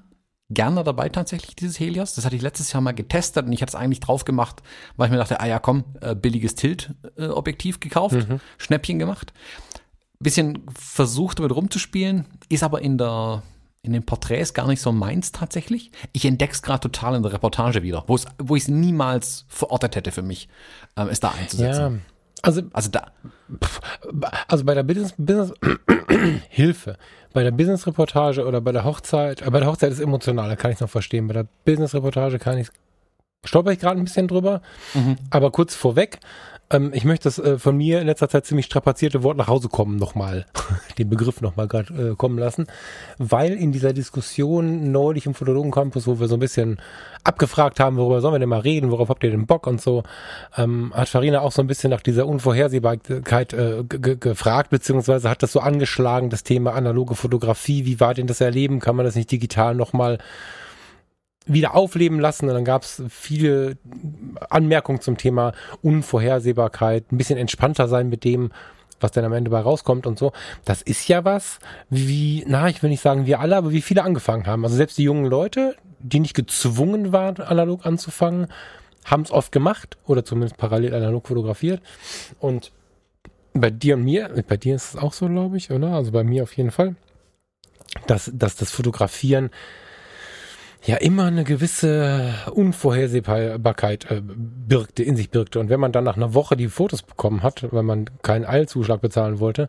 gerne dabei tatsächlich, dieses Helios. Das hatte ich letztes Jahr mal getestet und ich hatte es eigentlich drauf gemacht, weil ich mir dachte, ah ja, komm, äh, billiges Tilt-Objektiv gekauft, mhm. Schnäppchen gemacht. Bisschen versucht damit rumzuspielen, ist aber in der in den Porträts gar nicht so meins tatsächlich. Ich entdecke es gerade total in der Reportage wieder, wo ich es niemals verortet hätte für mich, ähm, es da einzusetzen. Ja. Also, also da. Also bei der Business, Business [COUGHS] Hilfe. Bei der Business-Reportage oder bei der Hochzeit, äh, bei der Hochzeit ist emotional, da kann ich es noch verstehen. Bei der Business-Reportage kann ich stolper ich gerade ein bisschen drüber. Mhm. Aber kurz vorweg, ähm, ich möchte das äh, von mir in letzter Zeit ziemlich strapazierte Wort nach Hause kommen nochmal, [LAUGHS] den Begriff nochmal gerade äh, kommen lassen, weil in dieser Diskussion neulich im Fotologen Campus, wo wir so ein bisschen abgefragt haben, worüber sollen wir denn mal reden, worauf habt ihr denn Bock und so, ähm, hat Farina auch so ein bisschen nach dieser Unvorhersehbarkeit äh, gefragt, beziehungsweise hat das so angeschlagen, das Thema analoge Fotografie, wie war denn das Erleben, kann man das nicht digital nochmal wieder aufleben lassen. Und dann gab es viele Anmerkungen zum Thema Unvorhersehbarkeit, ein bisschen entspannter sein mit dem, was dann am Ende bei rauskommt und so. Das ist ja was, wie, na, ich will nicht sagen wir alle, aber wie viele angefangen haben. Also selbst die jungen Leute, die nicht gezwungen waren, analog anzufangen, haben es oft gemacht oder zumindest parallel analog fotografiert. Und bei dir und mir, bei dir ist es auch so, glaube ich, oder? Also bei mir auf jeden Fall, dass, dass das Fotografieren ja immer eine gewisse Unvorhersehbarkeit äh, birgte, in sich birgte. Und wenn man dann nach einer Woche die Fotos bekommen hat, weil man keinen Eilzuschlag bezahlen wollte,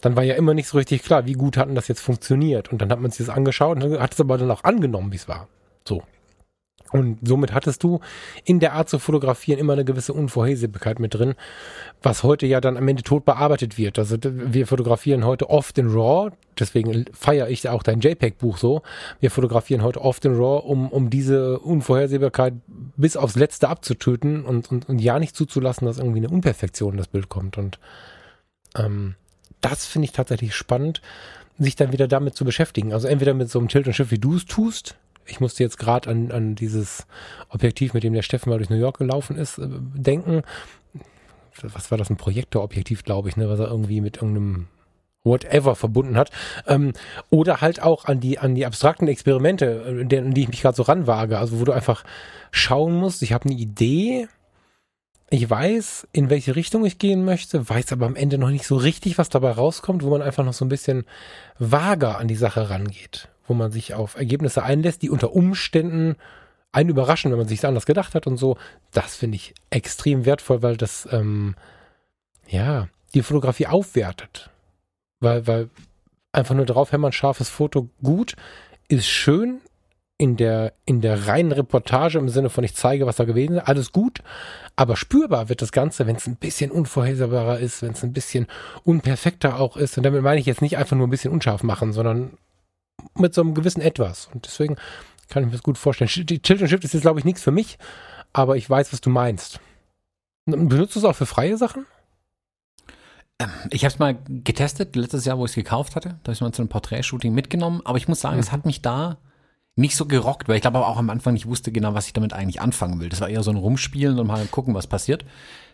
dann war ja immer nicht so richtig klar, wie gut hatten das jetzt funktioniert. Und dann hat man sich das angeschaut und hat es aber dann auch angenommen, wie es war. So. Und somit hattest du in der Art zu fotografieren immer eine gewisse Unvorhersehbarkeit mit drin, was heute ja dann am Ende tot bearbeitet wird. Also wir fotografieren heute oft in RAW, deswegen feiere ich auch dein JPEG-Buch so. Wir fotografieren heute oft in RAW, um, um diese Unvorhersehbarkeit bis aufs Letzte abzutöten und, und, und ja nicht zuzulassen, dass irgendwie eine Unperfektion in das Bild kommt. Und ähm, das finde ich tatsächlich spannend, sich dann wieder damit zu beschäftigen. Also entweder mit so einem Tilt und Shift, wie du es tust, ich musste jetzt gerade an, an dieses Objektiv, mit dem der Steffen mal durch New York gelaufen ist, äh, denken. Was war das? Ein Projektorobjektiv, glaube ich, ne, was er irgendwie mit irgendeinem whatever verbunden hat. Ähm, oder halt auch an die, an die abstrakten Experimente, an äh, die ich mich gerade so ranwage. Also wo du einfach schauen musst, ich habe eine Idee, ich weiß, in welche Richtung ich gehen möchte, weiß aber am Ende noch nicht so richtig, was dabei rauskommt, wo man einfach noch so ein bisschen vager an die Sache rangeht wo man sich auf Ergebnisse einlässt, die unter Umständen einen überraschen, wenn man sich anders gedacht hat und so. Das finde ich extrem wertvoll, weil das ähm, ja die Fotografie aufwertet. Weil, weil einfach nur drauf hämmern, scharfes Foto gut, ist schön in der, in der reinen Reportage im Sinne von ich zeige, was da gewesen ist, alles gut, aber spürbar wird das Ganze, wenn es ein bisschen unvorhersehbarer ist, wenn es ein bisschen unperfekter auch ist. Und damit meine ich jetzt nicht einfach nur ein bisschen unscharf machen, sondern mit so einem gewissen Etwas. Und deswegen kann ich mir das gut vorstellen. Tilt und Shift ist jetzt, glaube ich, nichts für mich, aber ich weiß, was du meinst. Benutzt du es auch für freie Sachen? Ähm, ich habe es mal getestet, letztes Jahr, wo ich es gekauft hatte. Da habe ich mal zu einem Porträtshooting mitgenommen. Aber ich muss sagen, mhm. es hat mich da nicht so gerockt, weil ich glaube aber auch am Anfang nicht wusste genau, was ich damit eigentlich anfangen will. Das war eher so ein Rumspielen und mal gucken, was passiert.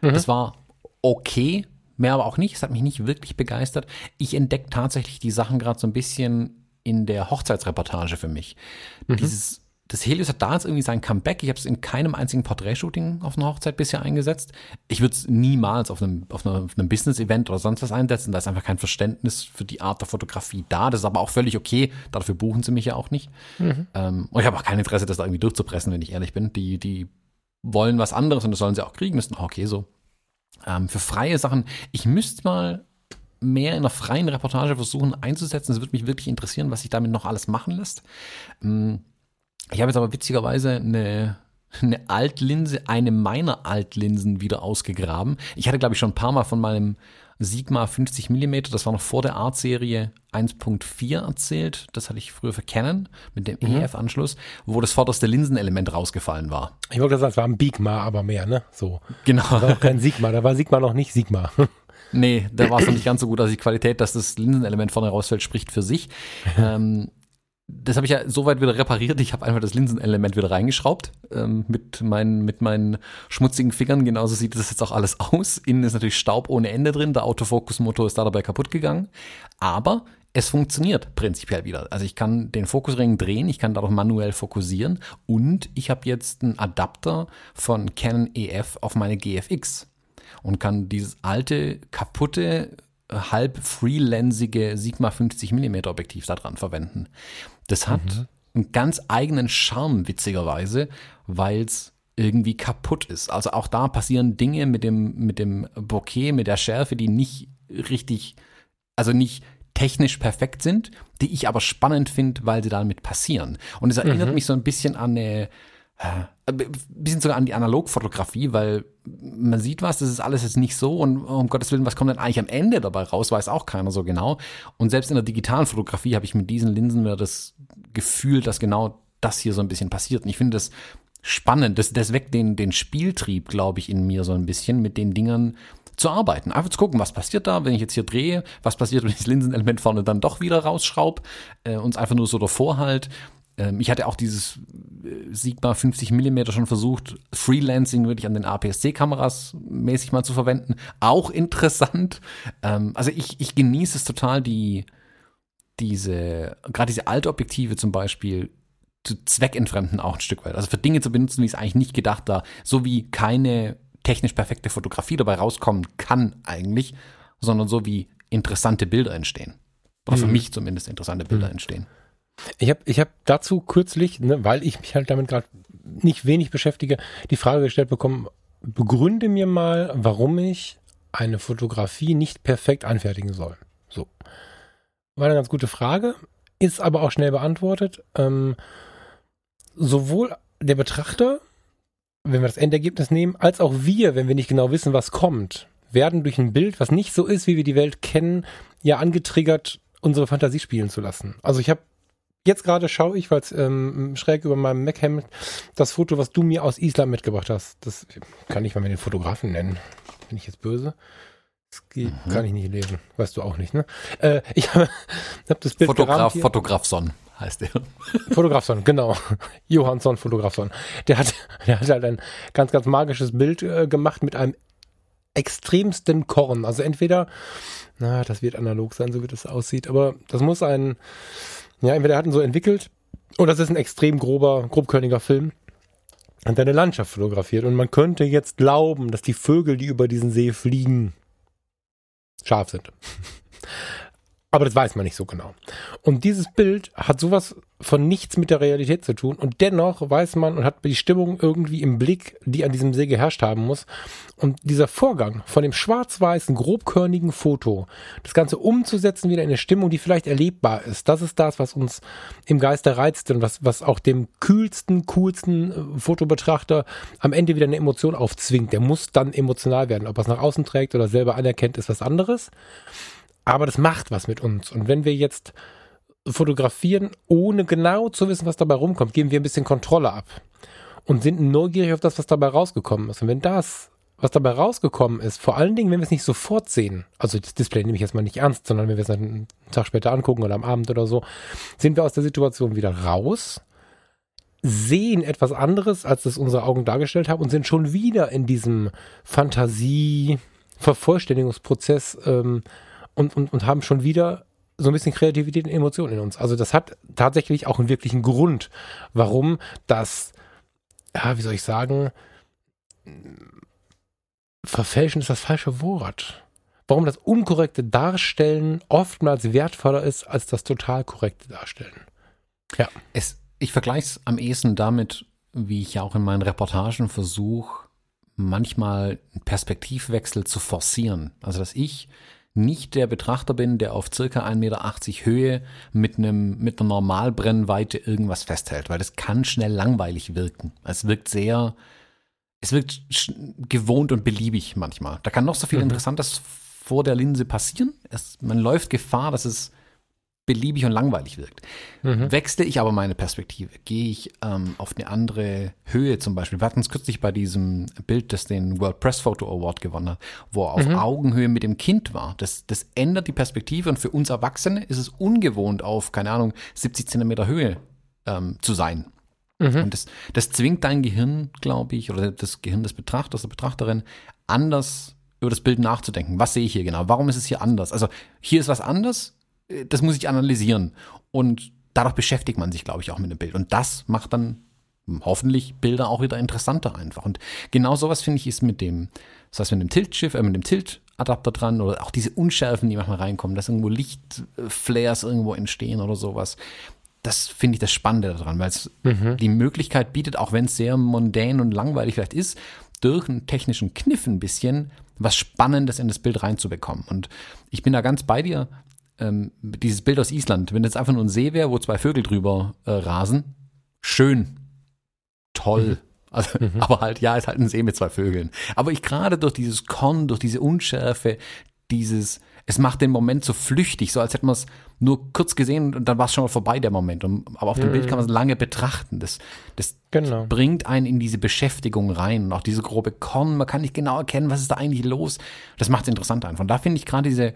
Mhm. Das war okay, mehr aber auch nicht. Es hat mich nicht wirklich begeistert. Ich entdecke tatsächlich die Sachen gerade so ein bisschen in der Hochzeitsreportage für mich. Mhm. Dieses, das Helios hat da jetzt irgendwie sein Comeback. Ich habe es in keinem einzigen Porträtshooting auf einer Hochzeit bisher eingesetzt. Ich würde es niemals auf einem, auf, einer, auf einem Business-Event oder sonst was einsetzen. Da ist einfach kein Verständnis für die Art der Fotografie da. Das ist aber auch völlig okay. Dafür buchen sie mich ja auch nicht. Mhm. Ähm, und ich habe auch kein Interesse, das da irgendwie durchzupressen, wenn ich ehrlich bin. Die, die wollen was anderes und das sollen sie auch kriegen. Das ist auch okay so. Ähm, für freie Sachen, ich müsste mal mehr in einer freien Reportage versuchen einzusetzen. Es würde mich wirklich interessieren, was sich damit noch alles machen lässt. Mm, ich habe jetzt aber witzigerweise eine, eine Altlinse, eine meiner Altlinsen wieder ausgegraben. Ich hatte, glaube ich, schon ein paar Mal von meinem Sigma 50 mm, das war noch vor der Art-Serie 1.4 erzählt. Das hatte ich früher für Canon mit dem mhm. EF-Anschluss, wo das vorderste Linsenelement rausgefallen war. Ich wollte sagen, es war ein Bigma, aber mehr, ne? So. Genau. Das war auch kein Sigma, da war Sigma noch nicht Sigma. [LAUGHS] Nee, da war es noch nicht ganz so gut. Also die Qualität, dass das Linsenelement vorne rausfällt, spricht für sich. Ähm, das habe ich ja soweit wieder repariert. Ich habe einfach das Linsenelement wieder reingeschraubt ähm, mit, meinen, mit meinen schmutzigen Fingern. Genauso sieht das jetzt auch alles aus. Innen ist natürlich Staub ohne Ende drin. Der Autofokusmotor ist da dabei kaputt gegangen. Aber es funktioniert prinzipiell wieder. Also ich kann den Fokusring drehen, ich kann dadurch manuell fokussieren und ich habe jetzt einen Adapter von Canon EF auf meine GFX und kann dieses alte, kaputte, halb freelensige Sigma 50 mm Objektiv da dran verwenden. Das hat mhm. einen ganz eigenen Charme, witzigerweise, weil es irgendwie kaputt ist. Also auch da passieren Dinge mit dem, mit dem Bokeh, mit der Schärfe, die nicht richtig, also nicht technisch perfekt sind, die ich aber spannend finde, weil sie damit passieren. Und es erinnert mhm. mich so ein bisschen an eine, äh, bisschen sogar an die Analogfotografie, weil man sieht was, das ist alles jetzt nicht so und um Gottes Willen, was kommt denn eigentlich am Ende dabei raus, weiß auch keiner so genau. Und selbst in der digitalen Fotografie habe ich mit diesen Linsen wieder das Gefühl, dass genau das hier so ein bisschen passiert. Und ich finde das spannend, das, das weckt den, den Spieltrieb, glaube ich, in mir so ein bisschen mit den Dingern zu arbeiten. Einfach zu gucken, was passiert da, wenn ich jetzt hier drehe, was passiert, wenn ich das Linsenelement vorne dann doch wieder rausschraube, äh, uns einfach nur so davor halt ich hatte auch dieses äh, Sigma 50 mm schon versucht, Freelancing wirklich an den APS-C-Kameras mäßig mal zu verwenden. Auch interessant. Ähm, also ich, ich genieße es total, die, diese, gerade diese Altobjektive zum Beispiel zu zweckentfremden auch ein Stück weit. Also für Dinge zu benutzen, wie es eigentlich nicht gedacht da, so wie keine technisch perfekte Fotografie dabei rauskommen kann eigentlich, sondern so wie interessante Bilder entstehen. Oder für mhm. mich zumindest interessante Bilder mhm. entstehen. Ich habe ich hab dazu kürzlich, ne, weil ich mich halt damit gerade nicht wenig beschäftige, die Frage gestellt bekommen, begründe mir mal, warum ich eine Fotografie nicht perfekt anfertigen soll. So. War eine ganz gute Frage, ist aber auch schnell beantwortet. Ähm, sowohl der Betrachter, wenn wir das Endergebnis nehmen, als auch wir, wenn wir nicht genau wissen, was kommt, werden durch ein Bild, was nicht so ist, wie wir die Welt kennen, ja angetriggert, unsere Fantasie spielen zu lassen. Also ich habe Jetzt gerade schaue ich, weil es ähm, schräg über meinem Mac hängt, das Foto, was du mir aus Island mitgebracht hast. Das kann ich mal den Fotografen nennen. Bin ich jetzt böse? Das mhm. kann ich nicht lesen. Weißt du auch nicht, ne? Äh, [LAUGHS] ich habe hab das Bild Fotograf, Fotografson heißt er. Fotografson, genau. [LAUGHS] Johansson Fotografson. Der hat, der hat halt ein ganz, ganz magisches Bild äh, gemacht mit einem extremsten Korn. Also entweder, na, das wird analog sein, so wie das aussieht, aber das muss ein ja, entweder hat ihn so entwickelt oder das ist ein extrem grober, grobkörniger Film und eine Landschaft fotografiert. Und man könnte jetzt glauben, dass die Vögel, die über diesen See fliegen, scharf sind. Aber das weiß man nicht so genau. Und dieses Bild hat sowas von nichts mit der Realität zu tun. Und dennoch weiß man und hat die Stimmung irgendwie im Blick, die an diesem See geherrscht haben muss. Und dieser Vorgang von dem schwarz-weißen, grobkörnigen Foto, das Ganze umzusetzen wieder in eine Stimmung, die vielleicht erlebbar ist, das ist das, was uns im Geiste reizt und was, was auch dem kühlsten, coolsten äh, Fotobetrachter am Ende wieder eine Emotion aufzwingt. Der muss dann emotional werden. Ob er es nach außen trägt oder selber anerkennt, ist was anderes. Aber das macht was mit uns. Und wenn wir jetzt fotografieren, ohne genau zu wissen, was dabei rumkommt, geben wir ein bisschen Kontrolle ab und sind neugierig auf das, was dabei rausgekommen ist. Und wenn das, was dabei rausgekommen ist, vor allen Dingen, wenn wir es nicht sofort sehen, also das Display nehme ich jetzt mal nicht ernst, sondern wenn wir es einen Tag später angucken oder am Abend oder so, sind wir aus der Situation wieder raus, sehen etwas anderes, als das unsere Augen dargestellt haben und sind schon wieder in diesem Fantasie-Vervollständigungsprozess ähm, und, und, und haben schon wieder so ein bisschen Kreativität und Emotionen in uns. Also das hat tatsächlich auch einen wirklichen Grund, warum das, ja, wie soll ich sagen, verfälschen ist das falsche Wort. Warum das unkorrekte Darstellen oftmals wertvoller ist als das total korrekte Darstellen. Ja. Es, ich vergleiche es am ehesten damit, wie ich ja auch in meinen Reportagen versuche, manchmal einen Perspektivwechsel zu forcieren. Also dass ich nicht der Betrachter bin, der auf circa 1,80 Meter Höhe mit einem, mit einer Normalbrennweite irgendwas festhält, weil das kann schnell langweilig wirken. Es wirkt sehr, es wirkt gewohnt und beliebig manchmal. Da kann noch so viel mhm. Interessantes vor der Linse passieren. Es, man läuft Gefahr, dass es beliebig und langweilig wirkt. Mhm. Wechsle ich aber meine Perspektive, gehe ich ähm, auf eine andere Höhe zum Beispiel. Wir hatten es kürzlich bei diesem Bild, das den World Press Photo Award gewonnen hat, wo er auf mhm. Augenhöhe mit dem Kind war. Das, das ändert die Perspektive und für uns Erwachsene ist es ungewohnt, auf, keine Ahnung, 70 Zentimeter Höhe ähm, zu sein. Mhm. Und das, das zwingt dein Gehirn, glaube ich, oder das Gehirn des Betrachters, der Betrachterin, anders über das Bild nachzudenken. Was sehe ich hier genau? Warum ist es hier anders? Also hier ist was anders, das muss ich analysieren. Und dadurch beschäftigt man sich, glaube ich, auch mit dem Bild. Und das macht dann hoffentlich Bilder auch wieder interessanter einfach. Und genau sowas finde ich ist mit dem, das heißt mit dem Tilt-Schiff, äh, mit dem Tilt-Adapter dran oder auch diese Unschärfen, die manchmal reinkommen, dass irgendwo Lichtflares irgendwo entstehen oder sowas. Das finde ich das Spannende daran, weil es mhm. die Möglichkeit bietet, auch wenn es sehr mondän und langweilig vielleicht ist, durch einen technischen Kniff ein bisschen was Spannendes in das Bild reinzubekommen. Und ich bin da ganz bei dir. Ähm, dieses Bild aus Island, wenn das einfach nur ein See wäre, wo zwei Vögel drüber äh, rasen, schön, toll. Mhm. Also, mhm. [LAUGHS] aber halt, ja, ist halt ein See mit zwei Vögeln. Aber ich gerade durch dieses Korn, durch diese Unschärfe, dieses, es macht den Moment so flüchtig, so als hätte man es nur kurz gesehen und dann war es schon mal vorbei, der Moment. Und, aber auf dem mhm. Bild kann man es lange betrachten. Das, das genau. bringt einen in diese Beschäftigung rein und auch diese grobe Korn. Man kann nicht genau erkennen, was ist da eigentlich los. Das macht es interessant einfach. Und da finde ich gerade diese,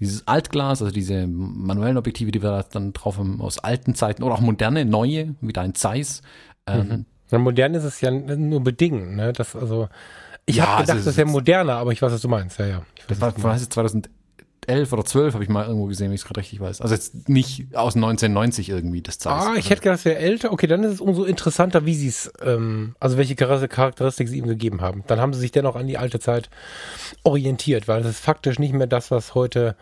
dieses Altglas, also diese manuellen Objektive, die wir dann drauf haben aus alten Zeiten oder auch moderne, neue, wie dein Zeiss. Ähm, mhm. Ja, modern ist es ja nur bedingt, ne? Das, also, ich ja, habe gedacht, also, das wäre moderner, aber ich weiß, was du meinst. Ja, ja. Ich weiß, das war, was 2011 oder 12 habe ich mal irgendwo gesehen, wenn ich es gerade richtig weiß. Also jetzt nicht aus 1990 irgendwie das Zeiss. Ah, ich hätte gedacht, es wäre älter. Okay, dann ist es umso interessanter, wie sie es, ähm, also welche Charakteristik sie ihm gegeben haben. Dann haben sie sich dennoch an die alte Zeit orientiert, weil es ist faktisch nicht mehr das, was heute,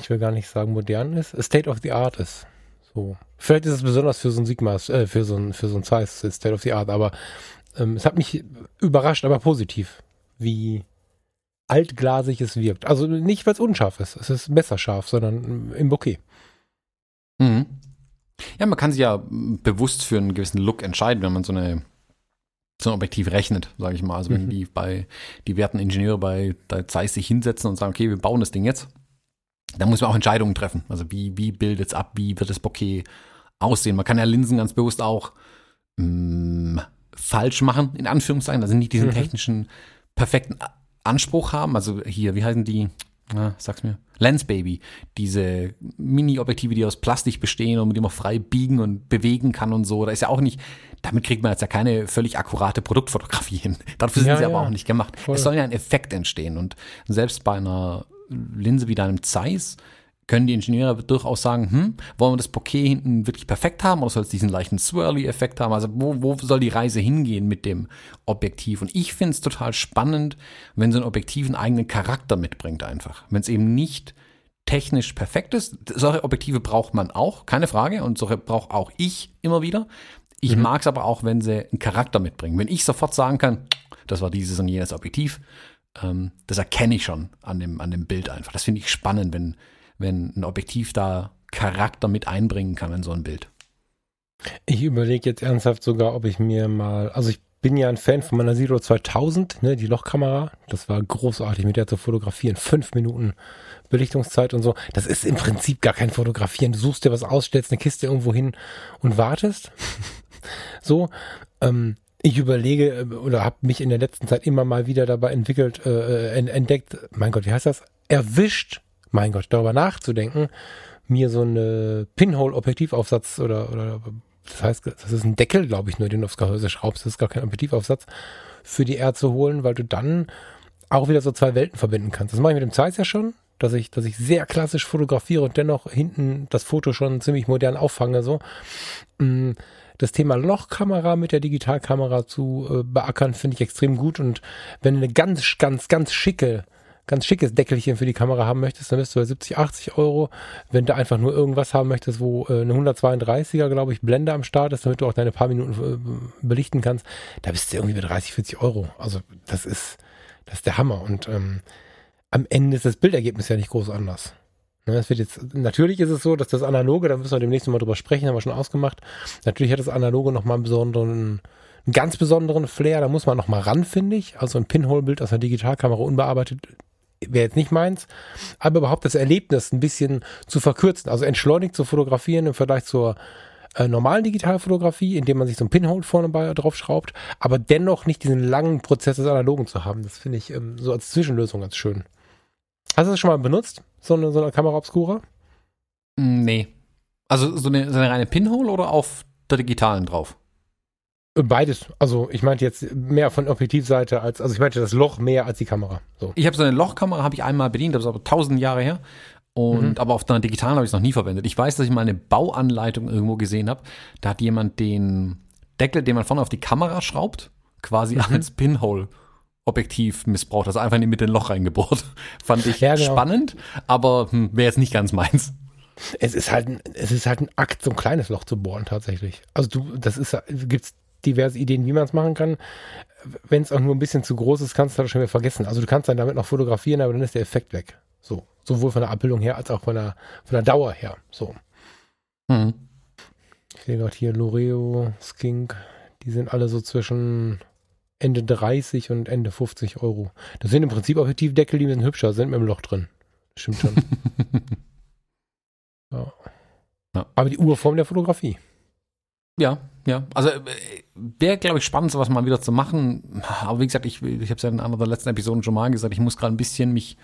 ich will gar nicht sagen modern ist, State of the Art ist. So. Vielleicht ist es besonders für so ein Sigma, äh, für so ein, für so ein Zeiss State of the Art, aber ähm, es hat mich überrascht, aber positiv, wie altglasig es wirkt. Also nicht, weil es unscharf ist. Es ist messerscharf, sondern im Bouquet. Mhm. Ja, man kann sich ja bewusst für einen gewissen Look entscheiden, wenn man so eine so ein Objektiv rechnet, sage ich mal. Also wenn mhm. die bei die werten Ingenieure bei der Zeiss sich hinsetzen und sagen, okay, wir bauen das Ding jetzt, dann muss man auch Entscheidungen treffen. Also wie wie bildet es ab, wie wird das Bouquet aussehen? Man kann ja Linsen ganz bewusst auch mh, mm, falsch machen, in Anführungszeichen, also nicht diesen mhm. technischen perfekten Anspruch haben. Also hier, wie heißen die? Na, sag's mir. Lens Baby. Diese Mini-Objektive, die aus Plastik bestehen und mit dem man frei biegen und bewegen kann und so. Da ist ja auch nicht, damit kriegt man jetzt ja keine völlig akkurate Produktfotografie hin. [LAUGHS] Dafür sind ja, sie ja. aber auch nicht gemacht. Voll. Es soll ja ein Effekt entstehen. Und selbst bei einer Linse wie deinem Zeiss können die Ingenieure durchaus sagen, hm, wollen wir das Bokeh hinten wirklich perfekt haben oder soll es diesen leichten Swirly-Effekt haben? Also wo, wo soll die Reise hingehen mit dem Objektiv? Und ich finde es total spannend, wenn so ein Objektiv einen eigenen Charakter mitbringt einfach. Wenn es eben nicht technisch perfekt ist. Solche Objektive braucht man auch, keine Frage. Und solche brauche auch ich immer wieder. Ich mhm. mag es aber auch, wenn sie einen Charakter mitbringen. Wenn ich sofort sagen kann, das war dieses und jenes Objektiv, ähm, das erkenne ich schon an dem, an dem Bild einfach. Das finde ich spannend, wenn, wenn ein Objektiv da Charakter mit einbringen kann in so ein Bild. Ich überlege jetzt ernsthaft sogar, ob ich mir mal, also ich bin ja ein Fan von meiner Zero 2000, ne, die Lochkamera. Das war großartig, mit der zu fotografieren. Fünf Minuten Belichtungszeit und so. Das ist im Prinzip gar kein Fotografieren. Du suchst dir was aus, stellst eine Kiste irgendwo hin und wartest. [LAUGHS] so. Ähm, ich überlege äh, oder habe mich in der letzten Zeit immer mal wieder dabei entwickelt, äh, äh entdeckt, mein Gott, wie heißt das? Erwischt mein Gott, darüber nachzudenken, mir so eine Pinhole-Objektivaufsatz oder, oder das heißt, das ist ein Deckel, glaube ich, nur, den du aufs Gehäuse schraubst, das ist gar kein Objektivaufsatz, für die R zu holen, weil du dann auch wieder so zwei Welten verbinden kannst. Das mache ich mit dem Zeiss ja schon, dass ich, dass ich sehr klassisch fotografiere und dennoch hinten das Foto schon ziemlich modern auffange, so. Mm, das Thema Lochkamera mit der Digitalkamera zu äh, beackern, finde ich extrem gut. Und wenn eine ganz, ganz, ganz schicke ganz schickes Deckelchen für die Kamera haben möchtest, dann bist du bei 70, 80 Euro. Wenn du einfach nur irgendwas haben möchtest, wo äh, eine 132er, glaube ich, Blende am Start ist, damit du auch deine paar Minuten äh, belichten kannst, da bist du irgendwie bei 30, 40 Euro. Also das ist, das ist der Hammer. Und ähm, am Ende ist das Bildergebnis ja nicht groß anders. Ne, es wird jetzt, natürlich ist es so, dass das Analoge, da müssen wir demnächst mal drüber sprechen, haben wir schon ausgemacht. Natürlich hat das Analoge nochmal einen besonderen, einen ganz besonderen Flair, da muss man nochmal ran, finde ich. Also ein Pinhole-Bild aus einer Digitalkamera unbearbeitet wäre jetzt nicht meins, aber überhaupt das Erlebnis ein bisschen zu verkürzen, also entschleunigt zu fotografieren im Vergleich zur äh, normalen Digitalfotografie, indem man sich so ein Pinhole vorne bei, drauf schraubt, aber dennoch nicht diesen langen Prozess des Analogen zu haben. Das finde ich ähm, so als Zwischenlösung ganz schön. Hast du das schon mal benutzt? So eine, so eine Kamera Obscura? Nee. Also so eine, so eine reine Pinhole oder auf der digitalen drauf? Beides. Also ich meinte jetzt mehr von Objektivseite als, also ich meinte das Loch mehr als die Kamera. So. Ich habe so eine Lochkamera, habe ich einmal bedient, das ist aber tausend Jahre her. Und mhm. aber auf der digitalen habe ich es noch nie verwendet. Ich weiß, dass ich mal eine Bauanleitung irgendwo gesehen habe. Da hat jemand den Deckel, den man vorne auf die Kamera schraubt, quasi mhm. als Pinhole Objektiv missbraucht, also einfach in die Mitte ein Loch reingebohrt. [LAUGHS] Fand ich ja, genau. spannend, aber hm, wäre jetzt nicht ganz meins. Es ist halt ein, es ist halt ein Akt, so ein kleines Loch zu bohren tatsächlich. Also du, das ist, gibt's diverse Ideen, wie man es machen kann. Wenn es auch nur ein bisschen zu groß ist, kannst du das schon wieder vergessen. Also du kannst dann damit noch fotografieren, aber dann ist der Effekt weg. So. Sowohl von der Abbildung her als auch von der, von der Dauer her. So. Mhm. Ich sehe gerade hier Loreo, Skink, die sind alle so zwischen Ende 30 und Ende 50 Euro. Das sind im Prinzip Objektivdeckel, die ein bisschen hübscher sind mit dem Loch drin. Stimmt schon. [LAUGHS] ja. Ja. Aber die Urform der Fotografie. Ja, ja. Also äh, wäre, glaube ich, spannend, sowas mal wieder zu machen. Aber wie gesagt, ich, ich habe es ja in einer der letzten Episoden schon mal gesagt, ich muss gerade ein bisschen mich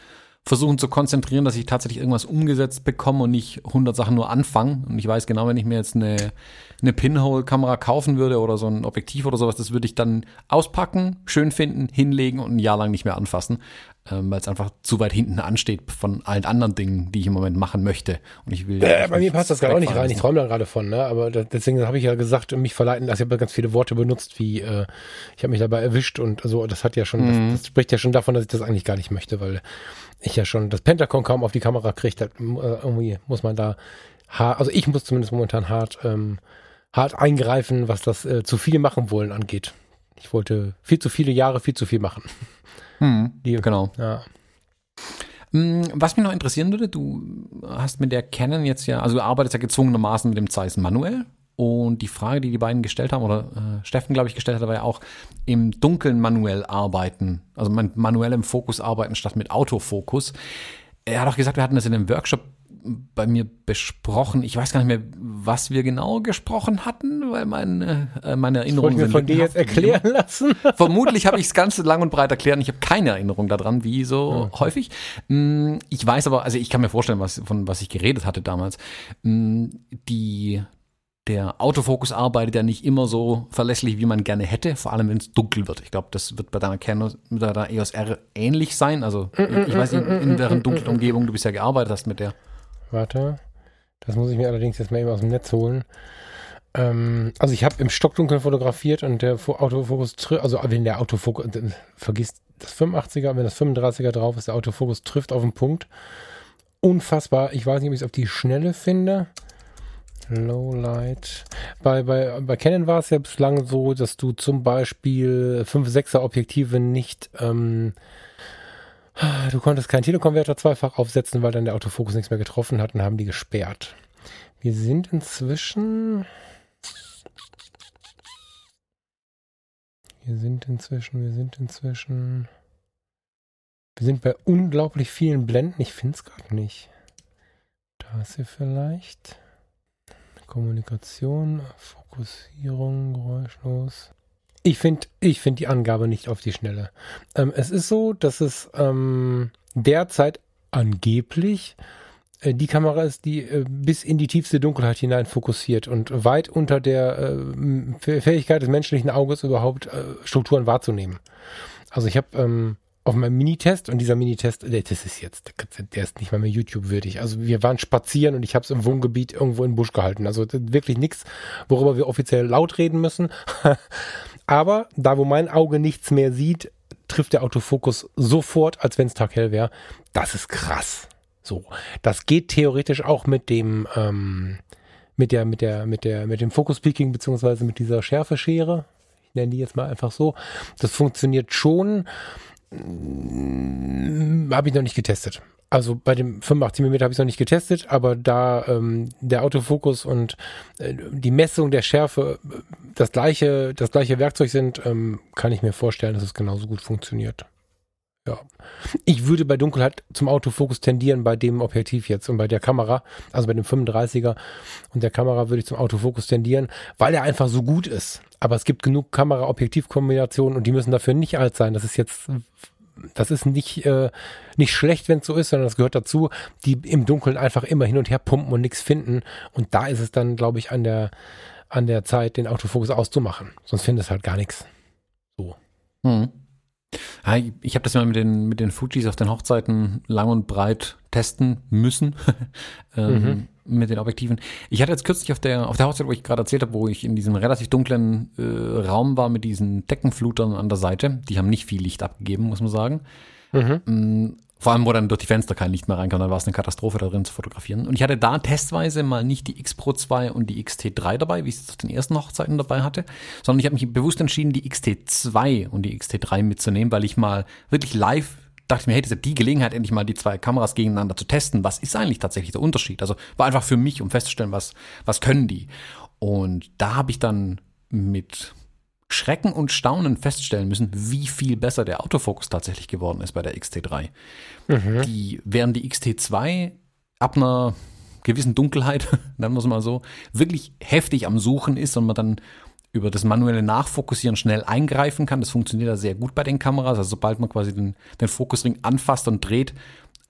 versuchen zu konzentrieren, dass ich tatsächlich irgendwas umgesetzt bekomme und nicht 100 Sachen nur anfangen. Und ich weiß genau, wenn ich mir jetzt eine, eine Pinhole-Kamera kaufen würde oder so ein Objektiv oder sowas, das würde ich dann auspacken, schön finden, hinlegen und ein Jahr lang nicht mehr anfassen, ähm, weil es einfach zu weit hinten ansteht von allen anderen Dingen, die ich im Moment machen möchte. Und ich will. Äh, bei mir passt das gar nicht rein. Ich träume da gerade von, ne? Aber das, deswegen habe ich ja gesagt, mich verleiten lassen. Ich habe ganz viele Worte benutzt, wie äh, ich habe mich dabei erwischt und also das hat ja schon, mhm. das, das spricht ja schon davon, dass ich das eigentlich gar nicht möchte, weil ich ja schon das Pentagon kaum auf die Kamera kriege, äh, irgendwie muss man da hart, also ich muss zumindest momentan hart, ähm, hart eingreifen, was das äh, zu viel machen wollen angeht. Ich wollte viel zu viele Jahre viel zu viel machen. Hm, die, genau. Ja. Hm, was mich noch interessieren würde, du hast mit der Canon jetzt ja, also du arbeitest ja gezwungenermaßen mit dem Zeiss manuell und die Frage, die die beiden gestellt haben, oder äh, Steffen, glaube ich, gestellt hat, war ja auch im Dunkeln manuell arbeiten, also manuell im Fokus arbeiten statt mit Autofokus. Er hat auch gesagt, wir hatten das in einem Workshop bei mir besprochen. Ich weiß gar nicht mehr, was wir genau gesprochen hatten, weil meine, äh, meine Erinnerungen sind. von dir jetzt erklären lassen. [LAUGHS] Vermutlich habe ich es ganz lang und breit erklärt. Ich habe keine Erinnerung daran, wie so okay. häufig. Hm, ich weiß aber, also ich kann mir vorstellen, was, von was ich geredet hatte damals. Hm, die, der Autofokus arbeitet ja nicht immer so verlässlich, wie man gerne hätte, vor allem wenn es dunkel wird. Ich glaube, das wird bei deiner Canon, mit deiner EOS R ähnlich sein. Also ich weiß nicht, in welchen dunklen Umgebung du bisher gearbeitet hast mit der. Warte, das muss ich mir allerdings jetzt mal eben aus dem Netz holen. Ähm, also ich habe im Stockdunkeln fotografiert und der Autofokus, also wenn der Autofokus, vergisst das 85er, wenn das 35er drauf ist, der Autofokus trifft auf den Punkt. Unfassbar. Ich weiß nicht, ob ich es auf die Schnelle finde. Lowlight. Bei, bei, bei Canon war es ja bislang so, dass du zum Beispiel 5-6er Objektive nicht, ähm, du konntest keinen Telekonverter zweifach aufsetzen, weil dann der Autofokus nichts mehr getroffen hat und haben die gesperrt. Wir sind inzwischen, wir sind inzwischen, wir sind inzwischen, wir sind bei unglaublich vielen Blenden. Ich finde es gerade nicht. Da ist sie vielleicht. Kommunikation, Fokussierung, geräuschlos. Ich finde ich find die Angabe nicht auf die Schnelle. Ähm, es ist so, dass es ähm, derzeit angeblich äh, die Kamera ist, die äh, bis in die tiefste Dunkelheit hinein fokussiert und weit unter der äh, Fähigkeit des menschlichen Auges überhaupt äh, Strukturen wahrzunehmen. Also ich habe ähm, auf meinem Minitest und dieser Minitest, der, das ist jetzt, der ist nicht mal mehr YouTube-würdig. Also wir waren spazieren und ich habe es im Wohngebiet irgendwo im Busch gehalten. Also wirklich nichts, worüber wir offiziell laut reden müssen. [LAUGHS] Aber da, wo mein Auge nichts mehr sieht, trifft der Autofokus sofort, als wenn es taghell wäre. Das ist krass. So, das geht theoretisch auch mit dem ähm, mit der mit der mit der mit dem Focus Peaking beziehungsweise mit dieser Schärfeschere. Ich nenne die jetzt mal einfach so. Das funktioniert schon. Hm, habe ich noch nicht getestet. Also bei dem 85 mm habe ich noch nicht getestet, aber da ähm, der Autofokus und äh, die Messung der Schärfe äh, das gleiche, das gleiche Werkzeug sind, ähm, kann ich mir vorstellen, dass es genauso gut funktioniert. Ja. Ich würde bei Dunkelheit zum Autofokus tendieren bei dem Objektiv jetzt und bei der Kamera, also bei dem 35er und der Kamera würde ich zum Autofokus tendieren, weil er einfach so gut ist. Aber es gibt genug Kamera-Objektiv-Kombinationen und die müssen dafür nicht alt sein. Das ist jetzt, das ist nicht, äh, nicht schlecht, wenn es so ist, sondern das gehört dazu, die im Dunkeln einfach immer hin und her pumpen und nichts finden. Und da ist es dann, glaube ich, an der, an der Zeit, den Autofokus auszumachen. Sonst findest du halt gar nichts. So. Hm. Ich habe das mal mit den, mit den Fujis auf den Hochzeiten lang und breit testen müssen. [LAUGHS] ähm, mhm. Mit den Objektiven. Ich hatte jetzt kürzlich auf der, auf der Hochzeit, wo ich gerade erzählt habe, wo ich in diesem relativ dunklen äh, Raum war mit diesen Deckenflutern an der Seite. Die haben nicht viel Licht abgegeben, muss man sagen. Mhm. Vor allem, wo dann durch die Fenster kein Licht mehr reinkam, dann war es eine Katastrophe, da drin zu fotografieren. Und ich hatte da testweise mal nicht die X Pro 2 und die XT3 dabei, wie ich es auf den ersten Hochzeiten dabei hatte, sondern ich habe mich bewusst entschieden, die XT2 und die XT3 mitzunehmen, weil ich mal wirklich live dachte mir, hey, das ist die Gelegenheit, endlich mal die zwei Kameras gegeneinander zu testen. Was ist eigentlich tatsächlich der Unterschied? Also war einfach für mich, um festzustellen, was, was können die. Und da habe ich dann mit Schrecken und Staunen feststellen müssen, wie viel besser der Autofokus tatsächlich geworden ist bei der XT3. Mhm. Die, während die XT2 ab einer gewissen Dunkelheit, [LAUGHS] nennen wir es mal so, wirklich heftig am Suchen ist und man dann über das manuelle Nachfokussieren schnell eingreifen kann. Das funktioniert da sehr gut bei den Kameras. Also sobald man quasi den, den Fokusring anfasst und dreht,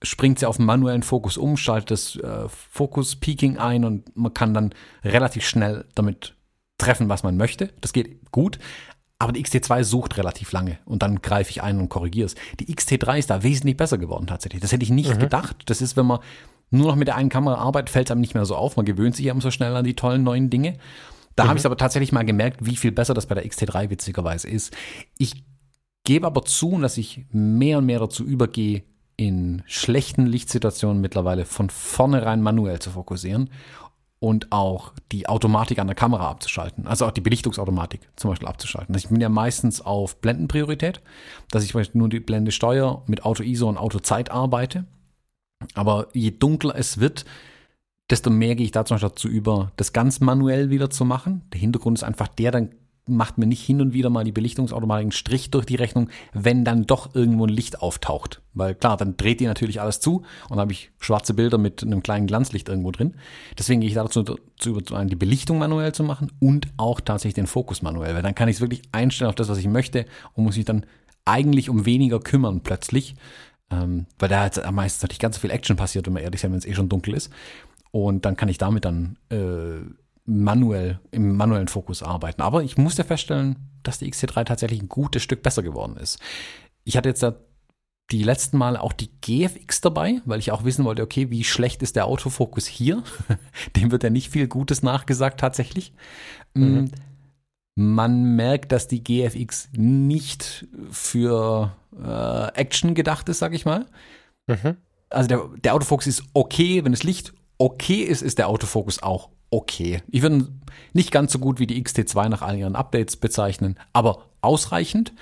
springt sie auf den manuellen Fokus um, schaltet das äh, Fokus-Peaking ein und man kann dann relativ schnell damit treffen, was man möchte. Das geht gut. Aber die XT2 sucht relativ lange und dann greife ich ein und korrigiere es. Die XT3 ist da wesentlich besser geworden tatsächlich. Das hätte ich nicht mhm. gedacht. Das ist, wenn man nur noch mit der einen Kamera arbeitet, fällt es einem nicht mehr so auf. Man gewöhnt sich eben so schnell an die tollen neuen Dinge. Da mhm. habe ich aber tatsächlich mal gemerkt, wie viel besser das bei der XT3 witzigerweise ist. Ich gebe aber zu, dass ich mehr und mehr dazu übergehe, in schlechten Lichtsituationen mittlerweile von vornherein manuell zu fokussieren und auch die Automatik an der Kamera abzuschalten. Also auch die Belichtungsautomatik zum Beispiel abzuschalten. Ich bin ja meistens auf Blendenpriorität, dass ich nur die Blende Steuer mit Auto ISO und Auto Zeit arbeite. Aber je dunkler es wird, desto mehr gehe ich da zum Beispiel dazu über, das ganz manuell wieder zu machen. Der Hintergrund ist einfach der, dann macht mir nicht hin und wieder mal die Belichtungsautomatik einen Strich durch die Rechnung, wenn dann doch irgendwo ein Licht auftaucht. Weil klar, dann dreht die natürlich alles zu und habe ich schwarze Bilder mit einem kleinen Glanzlicht irgendwo drin. Deswegen gehe ich dazu zu über die Belichtung manuell zu machen und auch tatsächlich den Fokus manuell, weil dann kann ich es wirklich einstellen auf das, was ich möchte und muss mich dann eigentlich um weniger kümmern plötzlich. Ähm, weil da jetzt am meisten natürlich ganz so viel Action passiert, wenn man ehrlich sein, wenn es eh schon dunkel ist. Und dann kann ich damit dann äh, manuell, im manuellen Fokus arbeiten. Aber ich musste feststellen, dass die XT3 tatsächlich ein gutes Stück besser geworden ist. Ich hatte jetzt die letzten Male auch die GFX dabei, weil ich auch wissen wollte, okay, wie schlecht ist der Autofokus hier? [LAUGHS] Dem wird ja nicht viel Gutes nachgesagt tatsächlich. Mm, mhm. Man merkt, dass die GFX nicht für äh, Action gedacht ist, sag ich mal. Mhm. Also der, der Autofokus ist okay, wenn das Licht okay ist, ist der Autofokus auch okay. Ich würde nicht ganz so gut wie die XT2 nach all ihren Updates bezeichnen, aber ausreichend.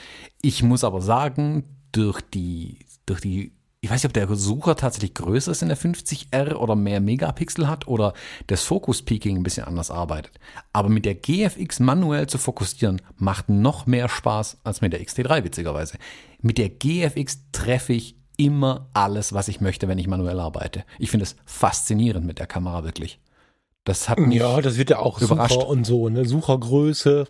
Ich muss aber sagen, durch die, durch die, ich weiß nicht, ob der Sucher tatsächlich größer ist in der 50R oder mehr Megapixel hat oder das Focus Peaking ein bisschen anders arbeitet. Aber mit der GFX manuell zu fokussieren, macht noch mehr Spaß als mit der XT3, witzigerweise. Mit der GFX treffe ich immer alles, was ich möchte, wenn ich manuell arbeite. Ich finde es faszinierend mit der Kamera wirklich. Das hat mich Ja, das wird ja auch überrascht. Sucher und so, ne? Suchergröße